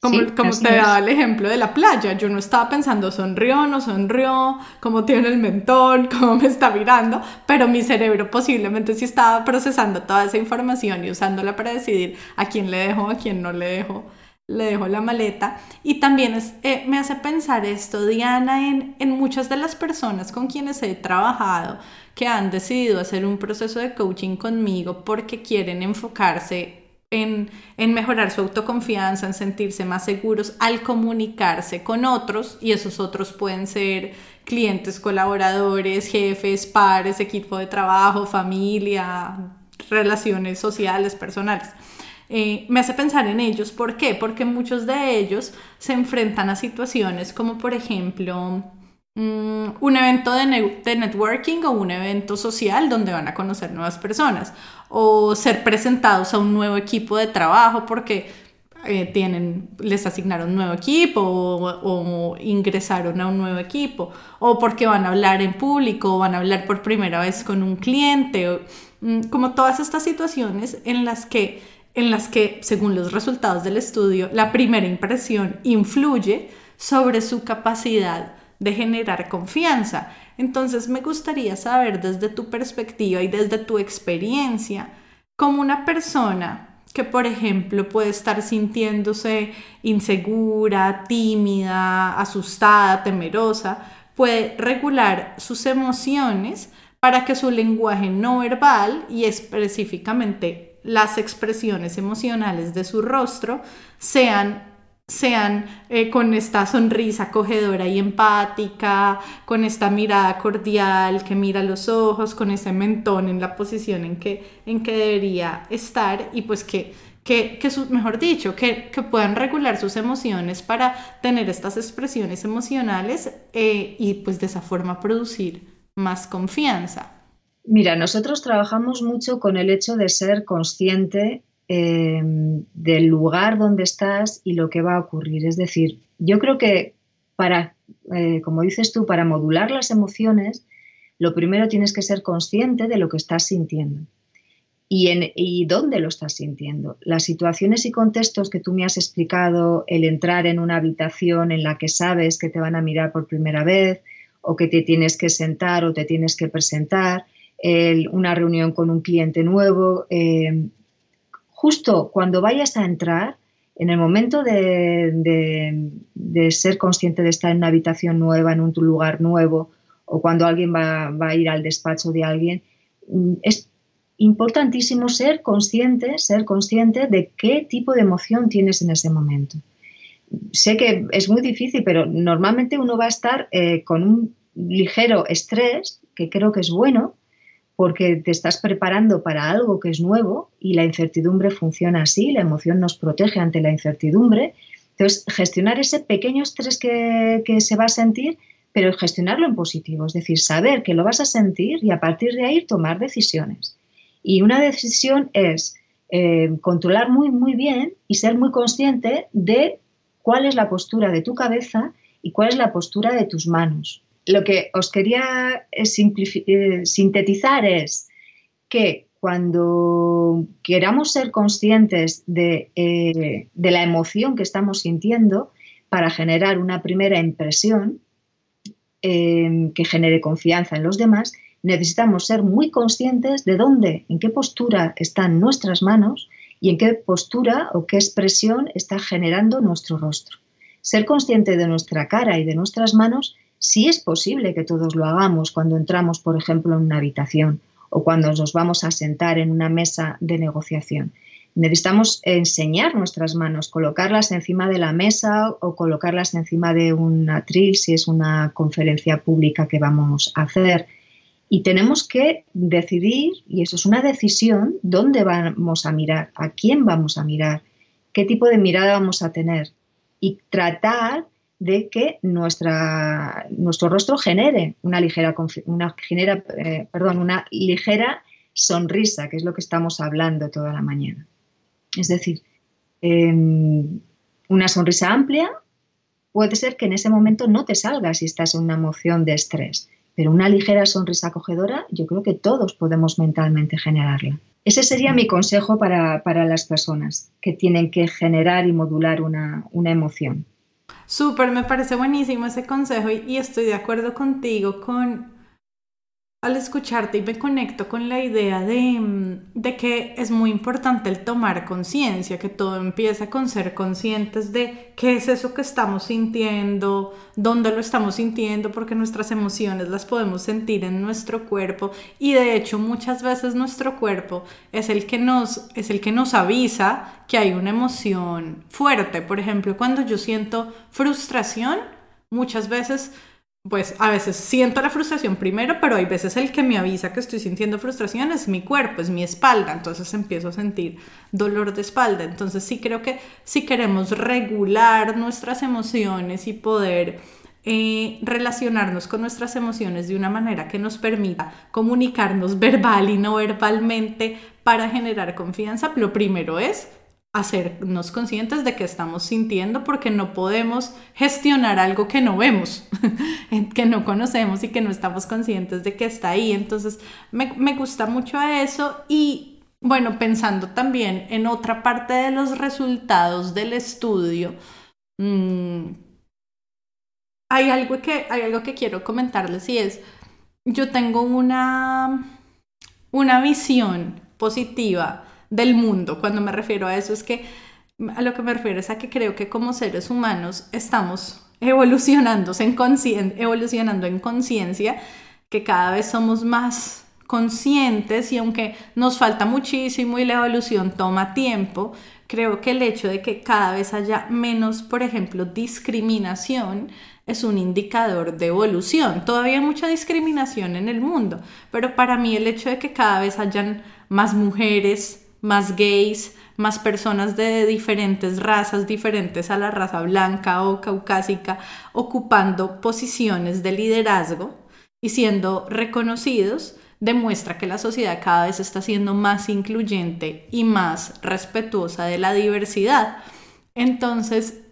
Como, te daba el ejemplo de la playa, yo no estaba pensando sonrió, no sonrió, cómo tiene el mentón, cómo me está mirando, pero mi cerebro posiblemente sí estaba procesando toda esa información y usándola para decidir a quién le dejo, a quién no le dejo, le dejo la maleta. Y también eh, me hace pensar esto, Diana, en, en muchas de las personas con quienes he trabajado que han decidido hacer un proceso de coaching conmigo porque quieren enfocarse en, mejorar su autoconfianza, en sentirse más seguros al comunicarse con otros y esos otros pueden ser clientes, colaboradores, jefes, pares, equipo de trabajo, familia, relaciones sociales, personales. Eh, me hace pensar en ellos. ¿Por qué? Porque muchos de ellos se enfrentan a situaciones como por ejemplo un evento de, networking o un evento social donde van a conocer nuevas personas. O ser presentados a un nuevo equipo de trabajo porque eh, tienen, les asignaron un nuevo equipo o, ingresaron a un nuevo equipo. O porque van a hablar en público o van a hablar por primera vez con un cliente, mm, como todas estas situaciones en las que en las que, según los resultados del estudio, la primera impresión influye sobre su capacidad de generar confianza. Entonces me gustaría saber desde tu perspectiva y desde tu experiencia, como una persona que, por ejemplo, puede estar sintiéndose insegura, tímida, asustada, temerosa, puede regular sus emociones para que su lenguaje no verbal y específicamente las expresiones emocionales de su rostro sean sean eh, con esta sonrisa acogedora y empática, con esta mirada cordial que mira los ojos, con ese mentón en la posición en que, en que debería estar y pues que, que, que mejor dicho, que, que, puedan regular sus emociones para tener estas expresiones emocionales eh, y pues de esa forma producir más confianza. Mira, nosotros trabajamos mucho con el hecho de ser consciente Em, del lugar donde estás y lo que va a ocurrir. Es decir, yo creo que para, eh, como dices tú, para modular las emociones, lo primero tienes que ser consciente de lo que estás sintiendo. Y, en, y dónde lo estás sintiendo. Las situaciones y contextos que tú me has explicado, el entrar en una habitación en la que sabes que te van a mirar por primera vez, o que te tienes que sentar o te tienes que presentar, una reunión con un cliente nuevo, em, justo cuando vayas a entrar, en el momento de, ser consciente de estar en una habitación nueva, en un lugar nuevo, o cuando alguien va, a ir al despacho de alguien, mm, es importantísimo ser consciente, ser consciente de qué tipo de emoción tienes en ese momento. Sé que es muy difícil, pero normalmente uno va a estar eh, con un ligero estrés, que creo que es bueno, porque te estás preparando para algo que es nuevo y la incertidumbre funciona así, la emoción nos protege ante la incertidumbre. Entonces, gestionar ese pequeño estrés que, se va a sentir, pero gestionarlo en positivo, es decir, saber que lo vas a sentir y a partir de ahí tomar decisiones. Y una decisión es eh, controlar muy, muy bien y ser muy consciente de cuál es la postura de tu cabeza y cuál es la postura de tus manos lo que os quería eh, eh, sintetizar es que cuando queramos ser conscientes eh, de, la emoción que estamos sintiendo para generar una primera impresión em, que genere confianza en los demás, necesitamos ser muy conscientes de dónde, en qué postura están nuestras manos y en qué postura o qué expresión está generando nuestro rostro. Ser consciente de nuestra cara y de nuestras manos Sí es posible que todos lo hagamos cuando entramos, por ejemplo, en una habitación o cuando nos vamos a sentar en una mesa de negociación. Necesitamos enseñar nuestras manos, colocarlas encima de la mesa o colocarlas encima de un atril si es una conferencia pública que vamos a hacer. Y tenemos que decidir, y eso es una decisión, dónde vamos a mirar, a quién vamos a mirar, qué tipo de mirada vamos a tener. Y tratar de que nuestro rostro genere una ligera, una, genera, eh, perdón, una ligera sonrisa, que es lo que estamos hablando toda la mañana. Es decir, em, una sonrisa amplia puede ser que en ese momento no te salga si estás en una emoción de estrés, pero una ligera sonrisa acogedora yo creo que todos podemos mentalmente generarla. Ese sería mi consejo para, las personas que tienen que generar y modular una emoción. Súper, me parece buenísimo ese consejo y, estoy de acuerdo contigo con al escucharte y me conecto con la idea de, mm, de que es muy importante el tomar conciencia, que todo empieza con ser conscientes de qué es eso que estamos sintiendo, dónde lo estamos sintiendo, porque nuestras emociones las podemos sentir en nuestro cuerpo y de hecho muchas veces nuestro cuerpo es el que nos, es el que nos avisa que hay una emoción fuerte. Por ejemplo, cuando yo siento frustración, muchas veces pues a veces siento la frustración primero, pero hay veces el que me avisa que estoy sintiendo frustración es mi cuerpo, es mi espalda, entonces empiezo a sentir dolor de espalda. Entonces sí creo que si queremos regular nuestras emociones y poder eh, relacionarnos con nuestras emociones de una manera que nos permita comunicarnos verbal y no verbalmente para generar confianza, lo primero es hacernos conscientes de que estamos sintiendo porque no podemos gestionar algo que no vemos, que no conocemos y que no estamos conscientes de que está ahí. Entonces, me, gusta mucho eso y bueno, pensando también en otra parte de los resultados del estudio, mm, hay, algo que, hay algo que quiero comentarles y es, yo tengo una, una visión positiva del mundo. Cuando me refiero a eso es que a lo que me refiero es a que creo que como seres humanos estamos evolucionando en conciencia, que cada vez somos más conscientes y aunque nos falta muchísimo y la evolución toma tiempo, creo que el hecho de que cada vez haya menos, por ejemplo, discriminación, es un indicador de evolución. Todavía hay mucha discriminación en el mundo, pero para mí el hecho de que cada vez hayan más mujeres, más gays, más personas de diferentes razas, diferentes a la raza blanca o caucásica, ocupando posiciones de liderazgo y siendo reconocidos, demuestra que la sociedad cada vez está siendo más incluyente y más respetuosa de la diversidad. Entonces,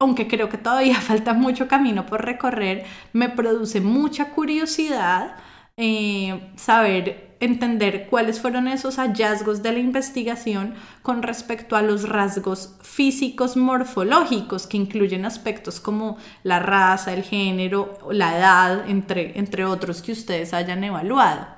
aunque creo que todavía falta mucho camino por recorrer, me produce mucha curiosidad eh, saber, entender cuáles fueron esos hallazgos de la investigación con respecto a los rasgos físicos morfológicos que incluyen aspectos como la raza, el género, la edad, entre, entre otros que ustedes hayan evaluado.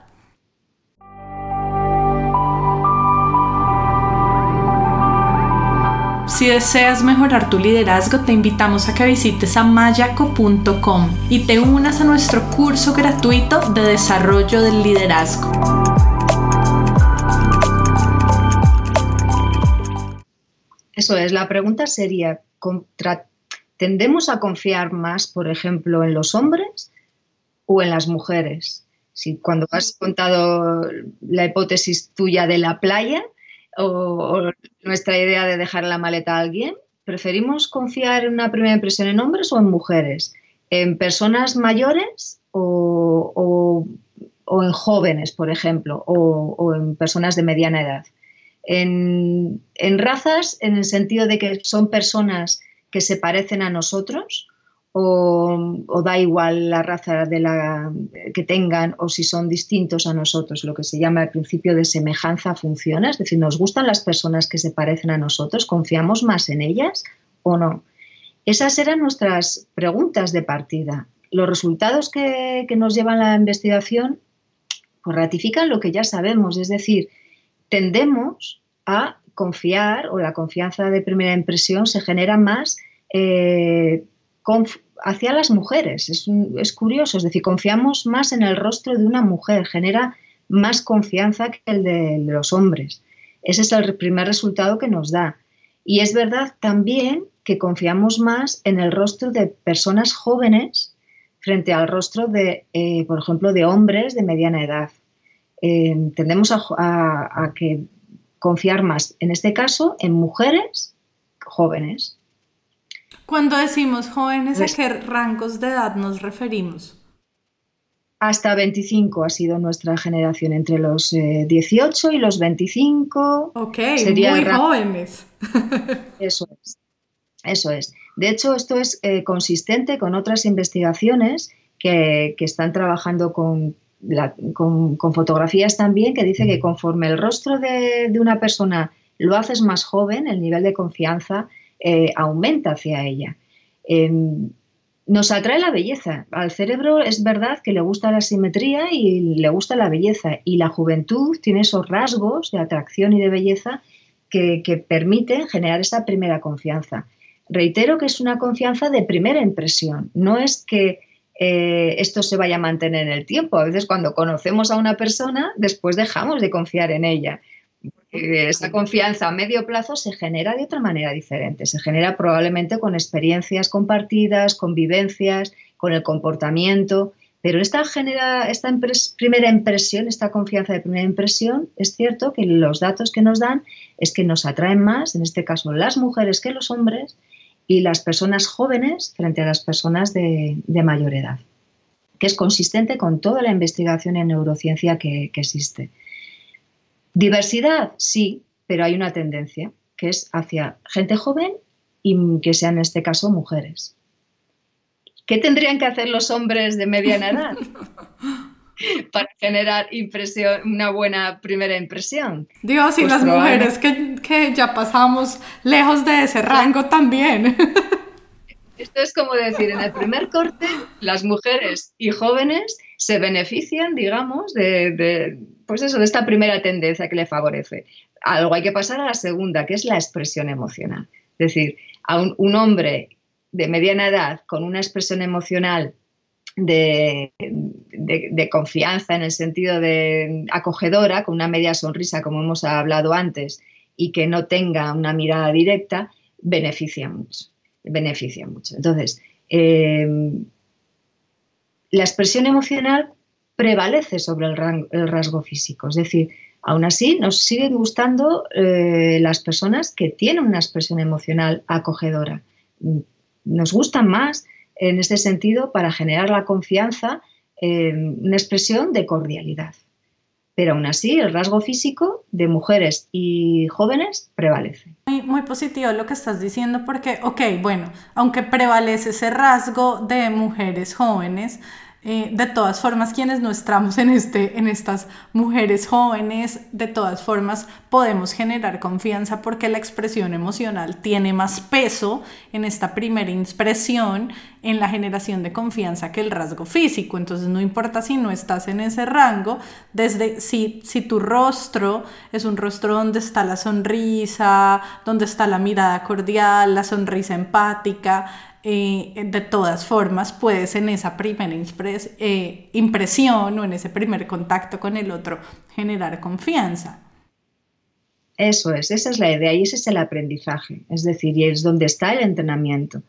Si deseas mejorar tu liderazgo, te invitamos a que visites amayaco.com y te unas a nuestro curso gratuito de desarrollo del liderazgo. Eso es, la pregunta sería, ¿tendemos a confiar más, por ejemplo, en los hombres o en las mujeres? Si cuando has contado la hipótesis tuya de la playa, o, nuestra idea de dejar la maleta a alguien? ¿Preferimos confiar en una primera impresión en hombres o en mujeres? ¿En personas mayores o, en jóvenes, por ejemplo, o, en personas de mediana edad? En, en razas, en el sentido de que son personas que se parecen a nosotros, o, da igual la raza de la, que tengan o si son distintos a nosotros, lo que se llama el principio de semejanza funciona, es decir, nos gustan las personas que se parecen a nosotros, confiamos más en ellas o no. Esas eran nuestras preguntas de partida. Los resultados que, nos llevan la investigación pues ratifican lo que ya sabemos, es decir, tendemos a confiar o la confianza de primera impresión se genera más eh, hacia las mujeres. Es, curioso, es decir, confiamos más en el rostro de una mujer, genera más confianza que el de los hombres. Ese es el primer resultado que nos da. Y es verdad también que confiamos más en el rostro de personas jóvenes frente al rostro de, eh, por ejemplo, de hombres de mediana edad. Eh, tendemos a que confiar más, en este caso, en mujeres jóvenes. Cuando decimos jóvenes, ¿a qué rangos de edad nos referimos? Hasta 25 ha sido nuestra generación, entre los 18 eh, y los 25. Ok, muy jóvenes. Eso es. Eso es. De hecho, esto es eh, consistente con otras investigaciones que, están trabajando con, con, fotografías también, que dice que conforme el rostro de, de una persona lo haces más joven, el nivel de confianza eh, aumenta hacia ella. Em, nos atrae la belleza. Al cerebro es verdad que le gusta la simetría y le gusta la belleza. Y la juventud tiene esos rasgos de atracción y de belleza que, permiten generar esa primera confianza. Reitero que es una confianza de primera impresión. No es que eh, esto se vaya a mantener en el tiempo. A veces cuando conocemos a una persona, después dejamos de confiar en ella esa confianza a medio plazo se genera de otra manera diferente. Se genera probablemente con experiencias compartidas, convivencias, con el comportamiento. Pero esta, genera, esta primera impresión, esta confianza de primera impresión, es cierto que los datos que nos dan es que nos atraen más, en este caso las mujeres que los hombres, y las personas jóvenes frente a las personas de, mayor edad, que es consistente con toda la investigación en neurociencia que existe. Diversidad, sí, pero hay una tendencia que es hacia gente joven y que sean en este caso mujeres. ¿Qué tendrían que hacer los hombres de mediana edad para generar impresión, una buena primera impresión? Dios, y pues las mujeres que, que, ya pasamos lejos de ese rango también. Esto es como decir, en el primer corte, las mujeres y jóvenes se benefician, digamos, de, pues eso, de esta primera tendencia que le favorece. Algo hay que pasar a la segunda, que es la expresión emocional. Es decir, a un, hombre de mediana edad con una expresión emocional de, confianza en el sentido de acogedora, con una media sonrisa, como hemos hablado antes, y que no tenga una mirada directa, beneficia mucho. Beneficia mucho. Entonces, eh, la expresión emocional prevalece sobre el, rasgo físico. Es decir, aún así nos siguen gustando eh, las personas que tienen una expresión emocional acogedora. Nos gustan más en este sentido para generar la confianza en una expresión de cordialidad. Pero aún así, el rasgo físico de mujeres y jóvenes prevalece. Muy, muy, positivo lo que estás diciendo porque, ok, bueno, aunque prevalece ese rasgo de mujeres jóvenes, eh, de todas formas, quienes no estamos en, este, en estas mujeres jóvenes, de todas formas podemos generar confianza porque la expresión emocional tiene más peso en esta primera expresión en la generación de confianza que el rasgo físico. Entonces no importa si no estás en ese rango, desde si, si tu rostro es un rostro donde está la sonrisa, donde está la mirada cordial, la sonrisa empática, eh, de todas formas puedes en esa primera eh, impresión o en ese primer contacto con el otro generar confianza. Eso es, esa es la idea y ese es el aprendizaje, es decir, y es donde está el entrenamiento.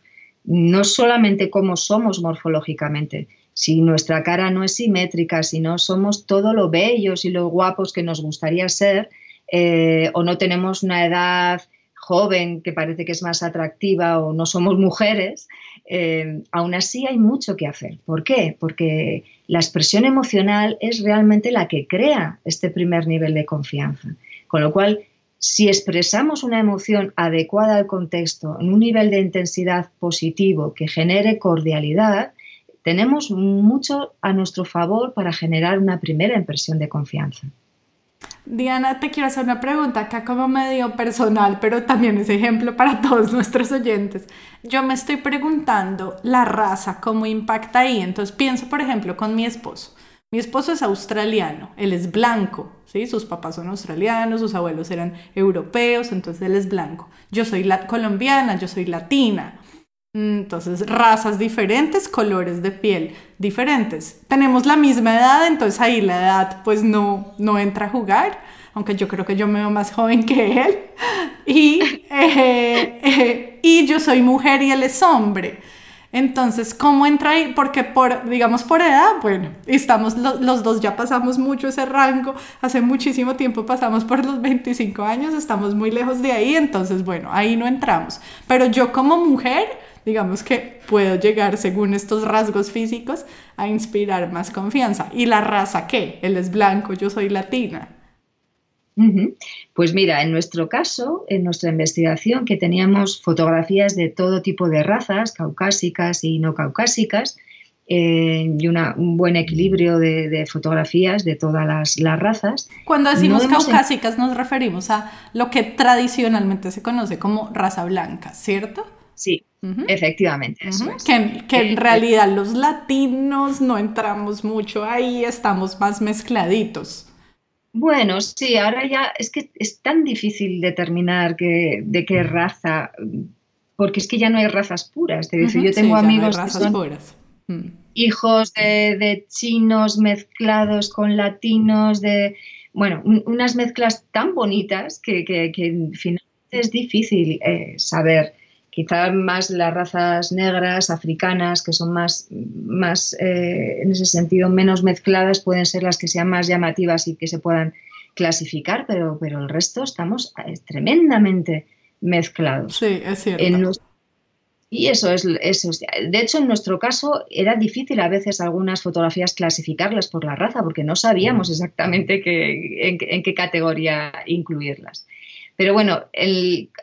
No solamente cómo somos morfológicamente, si nuestra cara no es simétrica, si no somos todo lo bellos y lo guapos que nos gustaría ser, eh, o no tenemos una edad joven que parece que es más atractiva o no somos mujeres, eh, aún así hay mucho que hacer. ¿Por qué? Porque la expresión emocional es realmente la que crea este primer nivel de confianza. Con lo cual, si expresamos una emoción adecuada al contexto, en un nivel de intensidad positivo que genere cordialidad, tenemos mucho a nuestro favor para generar una primera impresión de confianza. Diana, te quiero hacer una pregunta acá como medio personal, pero también es ejemplo para todos nuestros oyentes. Yo me estoy preguntando la raza, cómo impacta ahí. Entonces pienso, por ejemplo, con mi esposo. Mi esposo es australiano, él es blanco, ¿sí? Sus papás son australianos, sus abuelos eran europeos, entonces él es blanco. Yo soy colombiana, yo soy latina. Entonces, razas diferentes, colores de piel diferentes. Tenemos la misma edad, entonces ahí la edad pues no, no entra a jugar, aunque yo creo que yo me veo más joven que él. Y, eh, eh, y yo soy mujer y él es hombre. Entonces, ¿cómo entra ahí? Porque por, digamos, por edad, bueno, estamos, los dos ya pasamos mucho ese rango, hace muchísimo tiempo pasamos por los 25 años, estamos muy lejos de ahí, entonces, bueno, ahí no entramos. Pero yo como mujer, digamos que puedo llegar, según estos rasgos físicos, a inspirar más confianza. ¿Y la raza qué? Él es blanco, yo soy latina. Pues mira, en nuestro caso, en nuestra investigación, que teníamos fotografías de todo tipo de razas, caucásicas y no caucásicas, eh, y un buen equilibrio de, fotografías de todas las, razas. Cuando decimos caucásicas nos referimos a lo que tradicionalmente se conoce como raza blanca, ¿cierto? Sí, efectivamente. que, en eh, realidad los latinos no entramos mucho ahí, estamos más mezcladitos. Bueno, sí, ahora ya es que es tan difícil determinar de qué raza, porque es que ya no hay razas puras. yo tengo amigos mm. hijos de, chinos mezclados con latinos, de bueno, unas mezclas tan bonitas que, que, finalmente es difícil eh, saber quizá más las razas negras, africanas, que son más, más eh, en ese sentido, menos mezcladas, pueden ser las que sean más llamativas y que se puedan clasificar, pero, pero el resto estamos eh, tremendamente mezclados. Sí, es cierto. y eso es, eso De hecho, en nuestro caso era difícil a veces algunas fotografías clasificarlas por la raza, porque no sabíamos mm. exactamente en, qué categoría incluirlas. Pero bueno,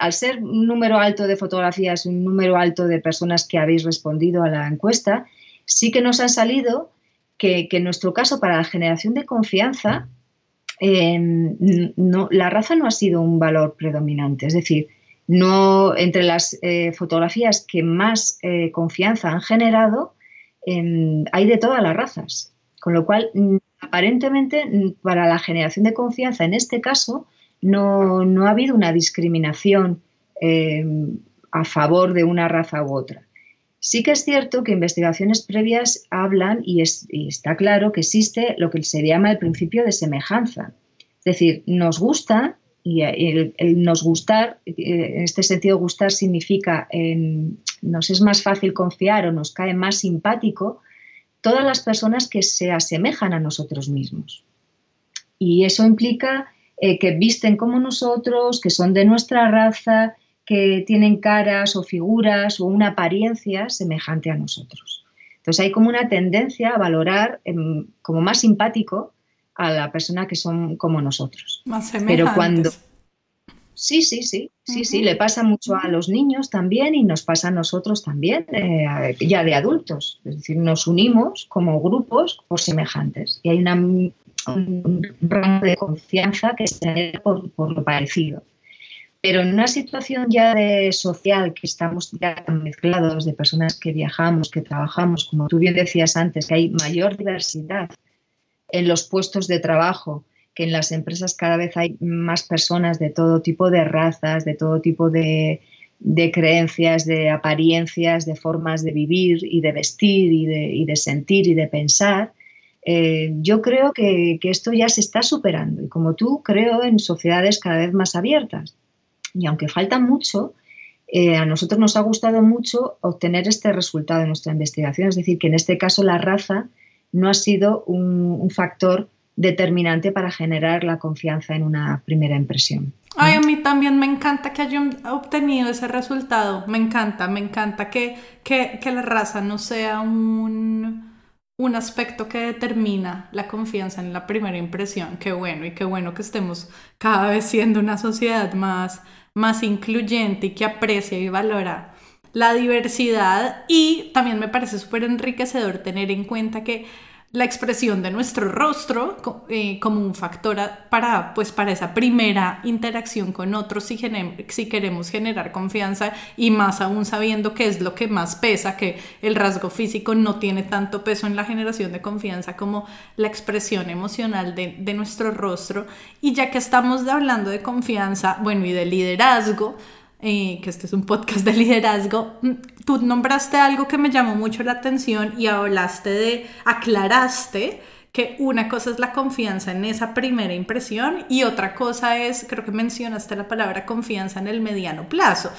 al ser un número alto de fotografías, un número alto de personas que habéis respondido a la encuesta, sí que nos ha salido que, en nuestro caso, para la generación de confianza, em, la raza no ha sido un valor predominante. Es decir, no entre las eh, fotografías que más eh, confianza han generado, em, hay de todas las razas. Con lo cual, aparentemente, para la generación de confianza, en este caso, no, ha habido una discriminación eh, a favor de una raza u otra. Sí que es cierto que investigaciones previas hablan y, está claro que existe lo que se llama el principio de semejanza. Es decir, nos gusta, y el, nos gustar, eh, en este sentido gustar significa nos es más fácil confiar o nos cae más simpático todas las personas que se asemejan a nosotros mismos. Y eso implica eh, que visten como nosotros, que son de nuestra raza, que tienen caras o figuras o una apariencia semejante a nosotros. Entonces hay como una tendencia a valorar em, como más simpático a la persona que son como nosotros. Más. Pero cuando Sí, sí, sí, sí, sí, le pasa mucho a los niños también y nos pasa a nosotros también, eh, ya de adultos. Es decir, nos unimos como grupos por semejantes y hay una, un rango de confianza que se por, por lo parecido. Pero en una situación ya de social, que estamos ya mezclados de personas que viajamos, que trabajamos, como tú bien decías antes, que hay mayor diversidad en los puestos de trabajo, que en las empresas cada vez hay más personas de todo tipo de razas, de todo tipo de, creencias, de apariencias, de formas de vivir y de vestir y de, sentir y de pensar. Eh, yo creo que, que, esto ya se está superando y como tú creo en sociedades cada vez más abiertas. Y aunque falta mucho, eh, a nosotros nos ha gustado mucho obtener este resultado de nuestra investigación, es decir, que en este caso la raza no ha sido un, factor determinante para generar la confianza en una primera impresión. Ay, a mí también me encanta que hayan obtenido ese resultado. Me encanta, me encanta que, que, que la raza no sea un, un aspecto que determina la confianza en la primera impresión. Qué bueno y qué bueno que estemos cada vez siendo una sociedad más más incluyente y que aprecia y valora la diversidad y también me parece súper enriquecedor tener en cuenta que la expresión de nuestro rostro eh, como un factor para, pues, para esa primera interacción con otros si, si queremos generar confianza y más aún sabiendo que es lo que más pesa, que el rasgo físico no tiene tanto peso en la generación de confianza como la expresión emocional de, de nuestro rostro. Y ya que estamos hablando de confianza, bueno, y de liderazgo, eh, que este es un podcast de liderazgo, mm, tú nombraste algo que me llamó mucho la atención y hablaste de, aclaraste que una cosa es la confianza en esa primera impresión y otra cosa es, creo que mencionaste la palabra confianza en el mediano plazo.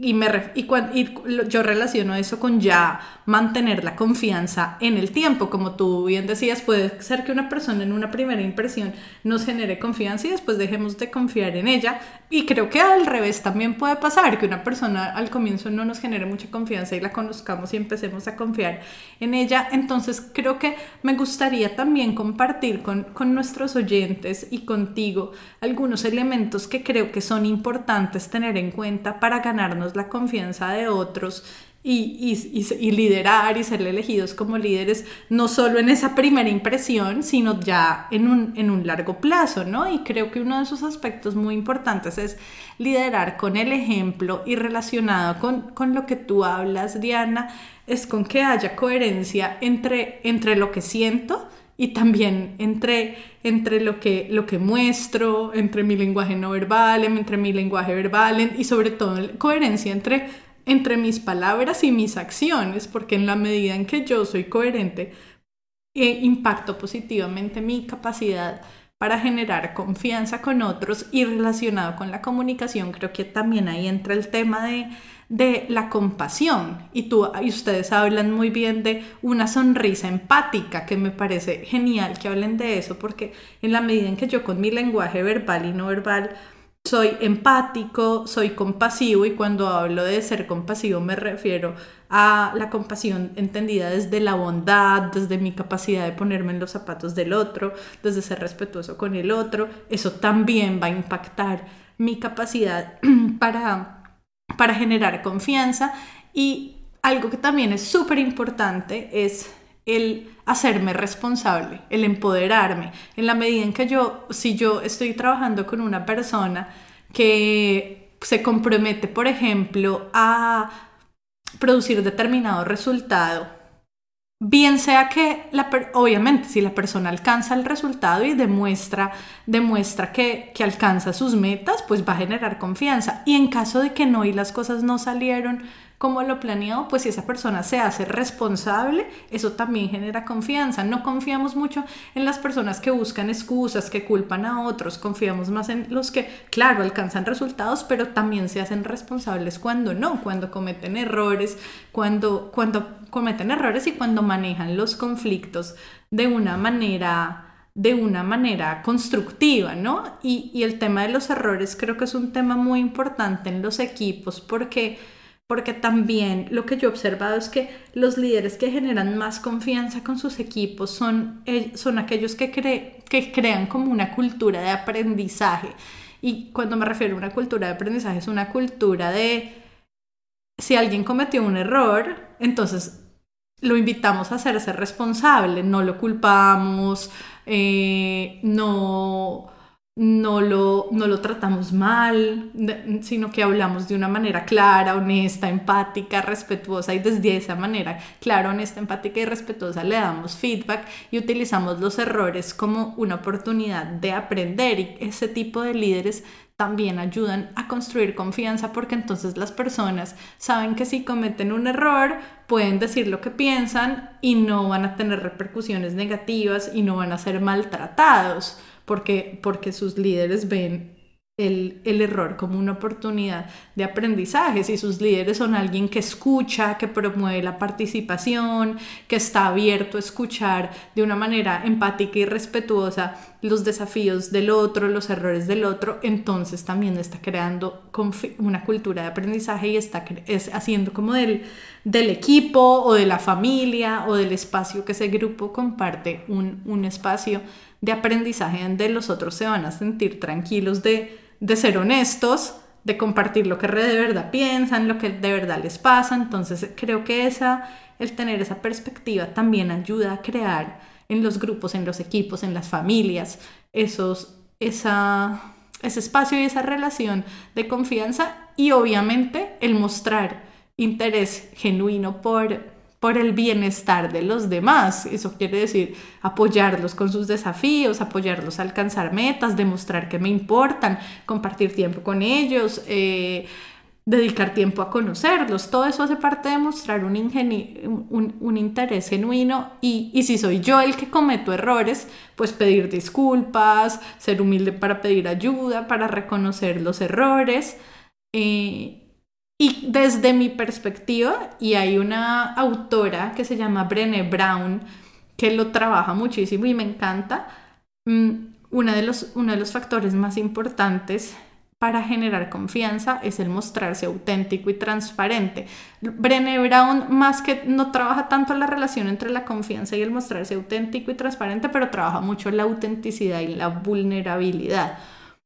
Y, me y, y, yo relaciono eso con ya mantener la confianza en el tiempo. Como tú bien decías, puede ser que una persona en una primera impresión nos genere confianza y después dejemos de confiar en ella. Y creo que al revés también puede pasar, que una persona al comienzo no nos genere mucha confianza y la conozcamos y empecemos a confiar en ella. Entonces creo que me gustaría también compartir con, con nuestros oyentes y contigo algunos elementos que creo que son importantes tener en cuenta para ganarnos la confianza de otros y, y, liderar y ser elegidos como líderes, no solo en esa primera impresión, sino ya en un, en un largo plazo, ¿no? Y creo que uno de esos aspectos muy importantes es liderar con el ejemplo y relacionado con, con lo que tú hablas, Diana, es con que haya coherencia entre, entre lo que siento, y también entre, entre lo, que, lo que muestro, entre mi lenguaje no verbal, entre mi lenguaje verbal y sobre todo coherencia entre, entre mis palabras y mis acciones, porque en la medida en que yo soy coherente, eh, impacto positivamente mi capacidad para generar confianza con otros y relacionado con la comunicación, creo que también ahí entra el tema de de la compasión. Y, tú, y ustedes hablan muy bien de una sonrisa empática que me parece genial que hablen de eso porque en la medida en que yo con mi lenguaje verbal y no verbal soy empático, soy compasivo y cuando hablo de ser compasivo me refiero a la compasión entendida desde la bondad, desde mi capacidad de ponerme en los zapatos del otro, desde ser respetuoso con el otro, eso también va a impactar mi capacidad para para generar confianza. Y algo que también es súper importante es el hacerme responsable, el empoderarme. En la medida en que yo, si yo estoy trabajando con una persona que se compromete, por ejemplo, a producir determinado resultado, Bien sea que, obviamente, si la persona alcanza el resultado y demuestra, demuestra que, que, alcanza sus metas, pues va a generar confianza. Y en caso de que no y las cosas no salieron como lo planeado, pues si esa persona se hace responsable, eso también genera confianza. No confiamos mucho en las personas que buscan excusas, que culpan a otros, confiamos más en los que, claro, alcanzan resultados, pero también se hacen responsables cuando no, cuando cometen errores, cuando, cometen errores y cuando manejan los conflictos de una manera de una manera constructiva, ¿no? Y, y, el tema de los errores creo que es un tema muy importante en los equipos porque, porque también lo que yo he observado es que los líderes que generan más confianza con sus equipos son, son aquellos que, que crean como una cultura de aprendizaje. Y cuando me refiero a una cultura de aprendizaje es una cultura de si alguien cometió un error, entonces lo invitamos a hacerse responsable, no lo culpamos, eh, no, no, lo, no lo tratamos mal, sino que hablamos de una manera clara, honesta, empática, respetuosa y desde esa manera clara, honesta, empática y respetuosa le damos feedback y utilizamos los errores como una oportunidad de aprender. Y ese tipo de líderes también ayudan a construir confianza porque entonces las personas saben que si cometen un error pueden decir lo que piensan y no van a tener repercusiones negativas y no van a ser maltratados porque, porque sus líderes ven el, error como una oportunidad de aprendizaje. Si sus líderes son alguien que escucha, que promueve la participación, que está abierto a escuchar de una manera empática y respetuosa los desafíos del otro, los errores del otro, entonces también está creando una cultura de aprendizaje y está haciendo como del, del equipo o de la familia o del espacio que ese grupo comparte un, un espacio de aprendizaje donde los otros se van a sentir tranquilos de de ser honestos, de compartir lo que de verdad piensan, lo que de verdad les pasa. Entonces creo que esa, el tener esa perspectiva también ayuda a crear en los grupos, en los equipos, en las familias, esos, esa, ese espacio y esa relación de confianza y obviamente el mostrar interés genuino por por el bienestar de los demás. Eso quiere decir apoyarlos con sus desafíos, apoyarlos a alcanzar metas, demostrar que me importan, compartir tiempo con ellos, eh, dedicar tiempo a conocerlos. Todo eso hace parte de mostrar un, un, interés genuino y, y, si soy yo el que cometo errores, pues pedir disculpas, ser humilde para pedir ayuda, para reconocer los errores. Eh, y desde mi perspectiva, y hay una autora que se llama Brené Brown, que lo trabaja muchísimo y me encanta, mm, uno de los, uno de los factores más importantes para generar confianza es el mostrarse auténtico y transparente. Brené Brown más que no trabaja tanto la relación entre la confianza y el mostrarse auténtico y transparente, pero trabaja mucho la autenticidad y la vulnerabilidad.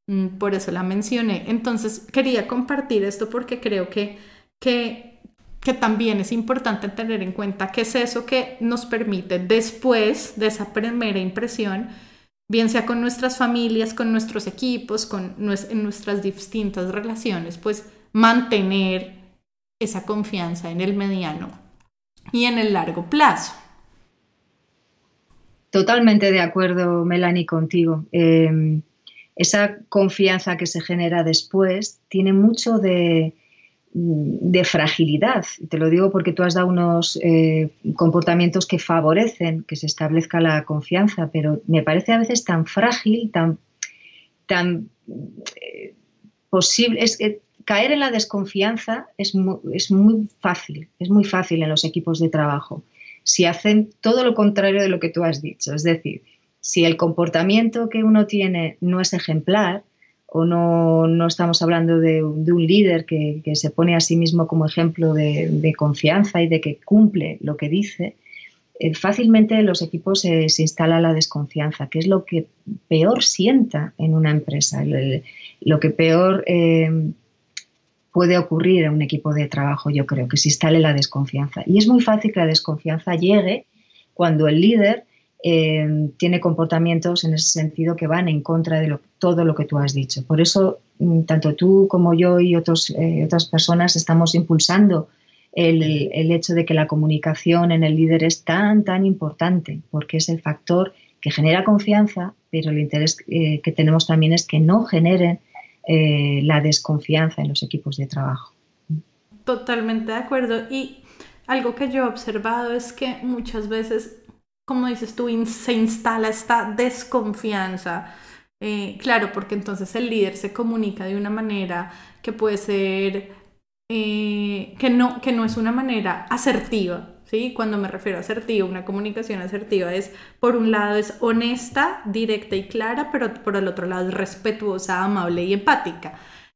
Mm, por eso la mencioné. Entonces quería compartir esto porque creo que, que, que también es importante tener en cuenta que es eso que nos permite después de esa primera impresión, bien sea con nuestras familias, con nuestros equipos, con en nuestras distintas relaciones, pues mantener esa confianza en el mediano y en el largo plazo. Totalmente de acuerdo, Melanie, contigo. Em, esa confianza que se genera después tiene mucho de, fragilidad. Te lo digo porque tú has dado unos eh, comportamientos que favorecen que se establezca la confianza, pero me parece a veces tan frágil, tan, tan eh, posible. Es que caer en la desconfianza es es muy fácil, es muy fácil en los equipos de trabajo. Si hacen todo lo contrario de lo que tú has dicho, es decir, si el comportamiento que uno tiene no es ejemplar o no, estamos hablando de, un líder que, se pone a sí mismo como ejemplo de, confianza y de que cumple lo que dice, eh, fácilmente en los equipos se, instala la desconfianza, que es lo que peor sienta en una empresa, lo, que peor eh, puede ocurrir en un equipo de trabajo, yo creo, que se instale la desconfianza. Y es muy fácil que la desconfianza llegue cuando el líder eh, tiene comportamientos en ese sentido que van en contra de todo lo que tú has dicho. Por eso, mm, tanto tú como yo y otros, eh, otras personas estamos impulsando el, hecho de que la comunicación en el líder es tan, tan importante, porque es el factor que genera confianza, pero el interés eh, que tenemos también es que no generen la desconfianza en los equipos de trabajo. Totalmente de acuerdo. Y algo que yo he observado es que muchas veces, como dices tú, se instala esta desconfianza. Eh, claro, porque entonces el líder se comunica de una manera que puede ser, eh, que, no, que no es una manera asertiva, ¿sí? Cuando me refiero a asertiva, una comunicación asertiva es, por un lado, es honesta, directa y clara, pero por el otro lado es respetuosa, amable y empática.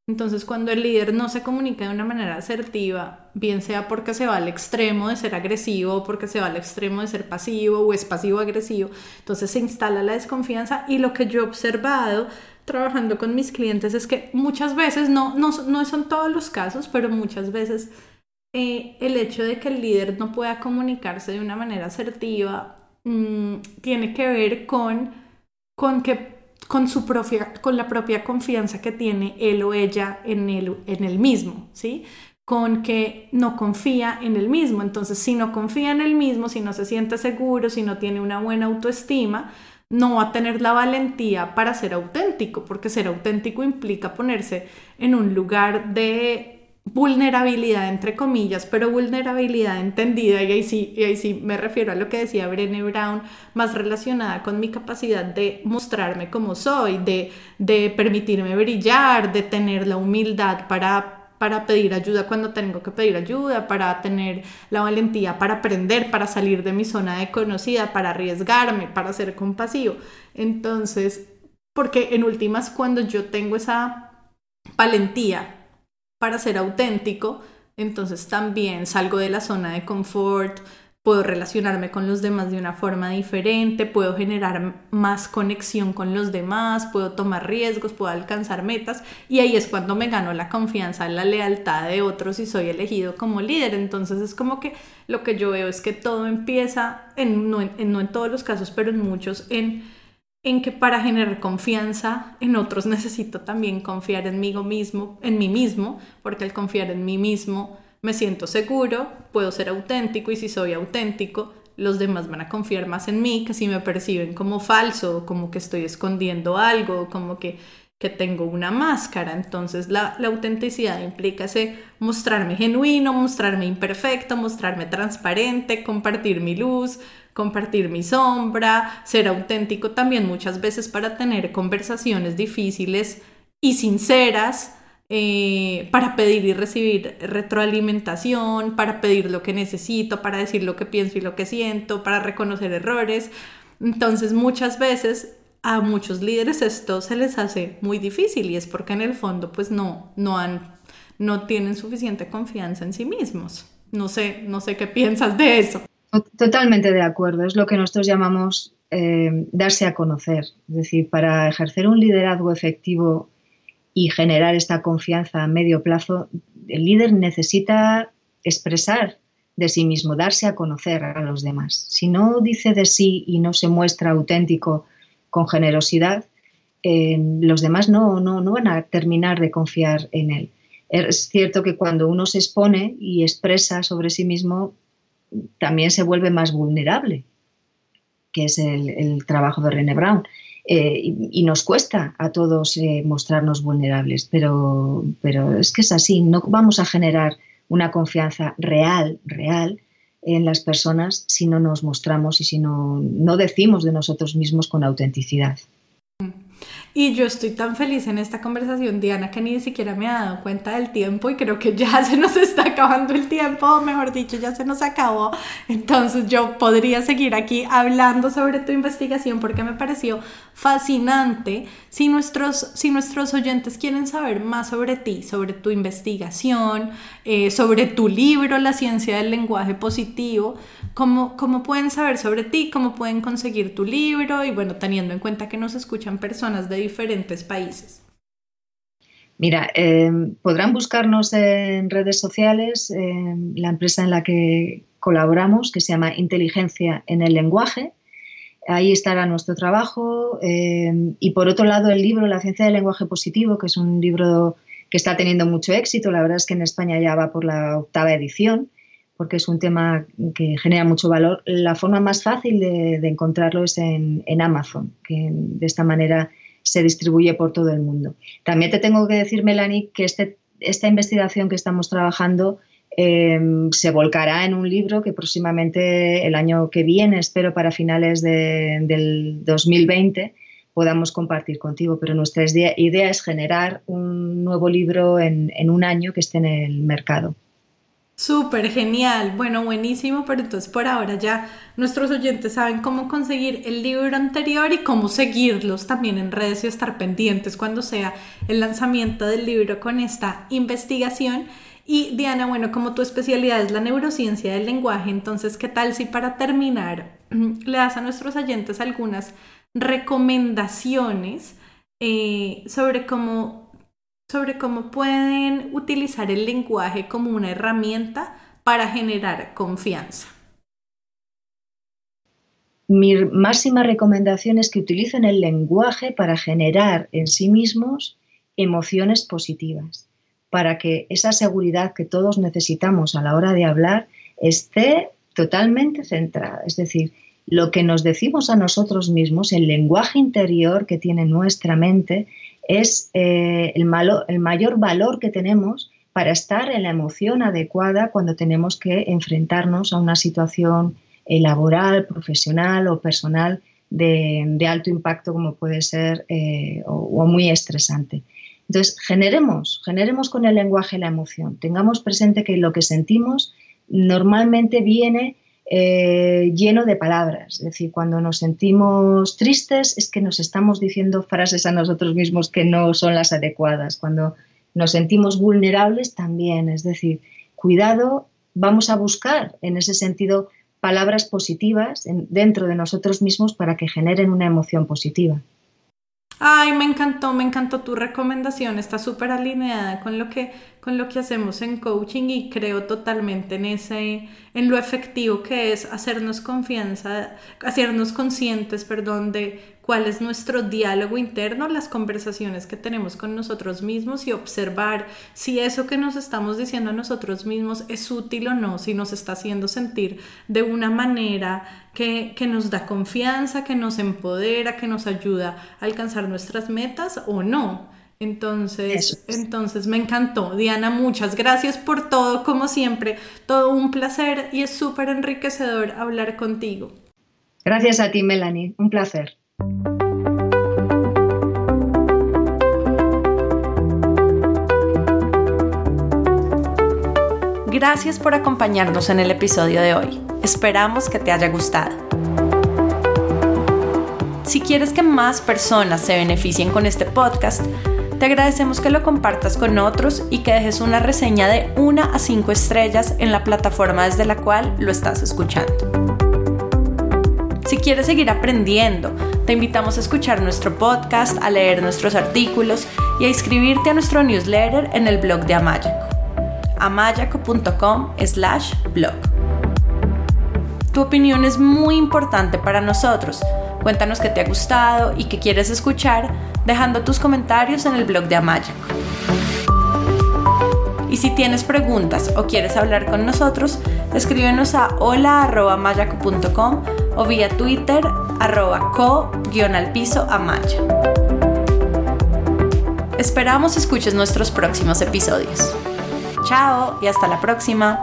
Entonces, cuando el líder no se comunica de una manera asertiva, bien sea porque se va al extremo de ser agresivo, porque se va al extremo de ser pasivo o es pasivo-agresivo, entonces se instala la desconfianza y lo que yo he observado trabajando con mis clientes es que muchas veces, no, no, no son todos los casos, pero muchas veces eh, el hecho de que el líder no pueda comunicarse de una manera asertiva mm, tiene que ver con, con que con, su propia, con la propia confianza que tiene él o ella en el, en mismo, ¿sí? Con que no confía en el mismo. Entonces, si no confía en el mismo, si no se siente seguro, si no tiene una buena autoestima, no va a tener la valentía para ser auténtico, porque ser auténtico implica ponerse en un lugar de vulnerabilidad entre comillas, pero vulnerabilidad entendida, y ahí sí, y ahí sí me refiero a lo que decía Brené Brown, más relacionada con mi capacidad de mostrarme como soy, de, de permitirme brillar, de tener la humildad para, para pedir ayuda cuando tengo que pedir ayuda, para tener la valentía para aprender, para salir de mi zona de conocida, para arriesgarme, para ser compasivo. Entonces, porque en últimas, cuando yo tengo esa valentía para ser auténtico, entonces también salgo de la zona de confort, puedo relacionarme con los demás de una forma diferente, puedo generar más conexión con los demás, puedo tomar riesgos, puedo alcanzar metas y ahí es cuando me gano la confianza, la lealtad de otros y soy elegido como líder. Entonces es como que lo que yo veo es que todo empieza, en, no, en, no en todos los casos, pero en muchos, en en que para generar confianza en otros necesito también confiar en mí mismo, en mí mismo, porque al confiar en mí mismo me siento seguro, puedo ser auténtico y si soy auténtico, los demás van a confiar más en mí que si me perciben como falso, como que estoy escondiendo algo, como que, que tengo una máscara. Entonces la, la autenticidad implica ese mostrarme genuino, mostrarme imperfecto, mostrarme transparente, compartir mi luz, compartir mi sombra, ser auténtico también muchas veces para tener conversaciones difíciles y sinceras, eh, para pedir y recibir retroalimentación, para pedir lo que necesito, para decir lo que pienso y lo que siento, para reconocer errores. Entonces muchas veces a muchos líderes esto se les hace muy difícil y es porque en el fondo pues no, no, han, no tienen suficiente confianza en sí mismos. No sé, no sé qué piensas de eso. Totalmente de acuerdo, es lo que nosotros llamamos eh, darse a conocer. Es decir, para ejercer un liderazgo efectivo y generar esta confianza a medio plazo, el líder necesita expresar de sí mismo, darse a conocer a los demás. Si no dice de sí y no se muestra auténtico con generosidad, eh, los demás no, no, no van a terminar de confiar en él. Es cierto que cuando uno se expone y expresa sobre sí mismo, también se vuelve más vulnerable, que es el, trabajo de René Brown. Eh, y, nos cuesta a todos eh, mostrarnos vulnerables, pero, pero es que es así, no vamos a generar una confianza real, real en las personas si no nos mostramos y si no, no decimos de nosotros mismos con autenticidad. Y yo estoy tan feliz en esta conversación, Diana, que ni siquiera me ha dado cuenta del tiempo y creo que ya se nos está acabando el tiempo, o mejor dicho, ya se nos acabó. Entonces yo podría seguir aquí hablando sobre tu investigación porque me pareció fascinante. Si nuestros, si nuestros oyentes quieren saber más sobre ti, sobre tu investigación, eh, sobre tu libro, La ciencia del lenguaje positivo, ¿cómo, ¿cómo pueden saber sobre ti? ¿Cómo pueden conseguir tu libro? Y bueno, teniendo en cuenta que nos escuchan personas de diferentes países. Mira, eh, podrán buscarnos en redes sociales, la empresa en la que colaboramos, que se llama Inteligencia en el Lenguaje. Ahí estará nuestro trabajo. Eh, y por otro lado, el libro La ciencia del lenguaje positivo, que es un libro que está teniendo mucho éxito. La verdad es que en España ya va por la octava edición, porque es un tema que genera mucho valor. La forma más fácil de, encontrarlo es en, en Amazon, que de esta manera se distribuye por todo el mundo. También te tengo que decir, Melanie, que este, esta investigación que estamos trabajando em, se volcará en un libro que próximamente el año que viene, espero para finales del 2020, podamos compartir contigo. Pero nuestra idea es generar un nuevo libro en un año que esté en el mercado. Súper genial, bueno, buenísimo, pero entonces por ahora ya nuestros oyentes saben cómo conseguir el libro anterior y cómo seguirlos también en redes y estar pendientes cuando sea el lanzamiento del libro con esta investigación. Y Diana, bueno, como tu especialidad es la neurociencia del lenguaje, entonces, ¿qué tal si para terminar le das a nuestros oyentes algunas recomendaciones eh, sobre cómo sobre cómo pueden utilizar el lenguaje como una herramienta para generar confianza. Mi máxima recomendación es que utilicen el lenguaje para generar en sí mismos emociones positivas, para que esa seguridad que todos necesitamos a la hora de hablar esté totalmente centrada. Es decir, lo que nos decimos a nosotros mismos, el lenguaje interior que tiene nuestra mente, es eh, el, el mayor valor que tenemos para estar en la emoción adecuada cuando tenemos que enfrentarnos a una situación eh, laboral, profesional o personal de, alto impacto como puede ser eh, o, muy estresante. Entonces, generemos, generemos con el lenguaje la emoción. Tengamos presente que lo que sentimos normalmente viene eh, lleno de palabras. Es decir, cuando nos sentimos tristes es que nos estamos diciendo frases a nosotros mismos que no son las adecuadas. Cuando nos sentimos vulnerables también. Es decir, cuidado, vamos a buscar en ese sentido palabras positivas dentro de nosotros mismos para que generen una emoción positiva. Ay, me encantó, me encantó tu recomendación, está súper alineada con lo que con lo que hacemos en coaching y creo totalmente en ese en lo efectivo que es hacernos confianza, hacernos conscientes, perdón, de cuál es nuestro diálogo interno, las conversaciones que tenemos con nosotros mismos y observar si eso que nos estamos diciendo a nosotros mismos es útil o no, si nos está haciendo sentir de una manera que, que nos da confianza, que nos empodera, que nos ayuda a alcanzar nuestras metas o no. Entonces, entonces me encantó. Diana, muchas gracias por todo, como siempre. Todo un placer y es súper enriquecedor hablar contigo. Gracias a ti, Melanie. Un placer. Gracias por acompañarnos en el episodio de hoy. Esperamos que te haya gustado. Si quieres que más personas se beneficien con este podcast, te agradecemos que lo compartas con otros y que dejes una reseña de 1 a 5 estrellas en la plataforma desde la cual lo estás escuchando. Si quieres seguir aprendiendo, te invitamos a escuchar nuestro podcast, a leer nuestros artículos y a inscribirte a nuestro newsletter en el blog de Amayaco. amayaco.com slash blog. Tu opinión es muy importante para nosotros. Cuéntanos qué te ha gustado y qué quieres escuchar dejando tus comentarios en el blog de Amayaco. Y si tienes preguntas o quieres hablar con nosotros, escríbenos a hola.mayaco.com o vía Twitter arroba co-al amaya. Esperamos escuches nuestros próximos episodios. Chao y hasta la próxima.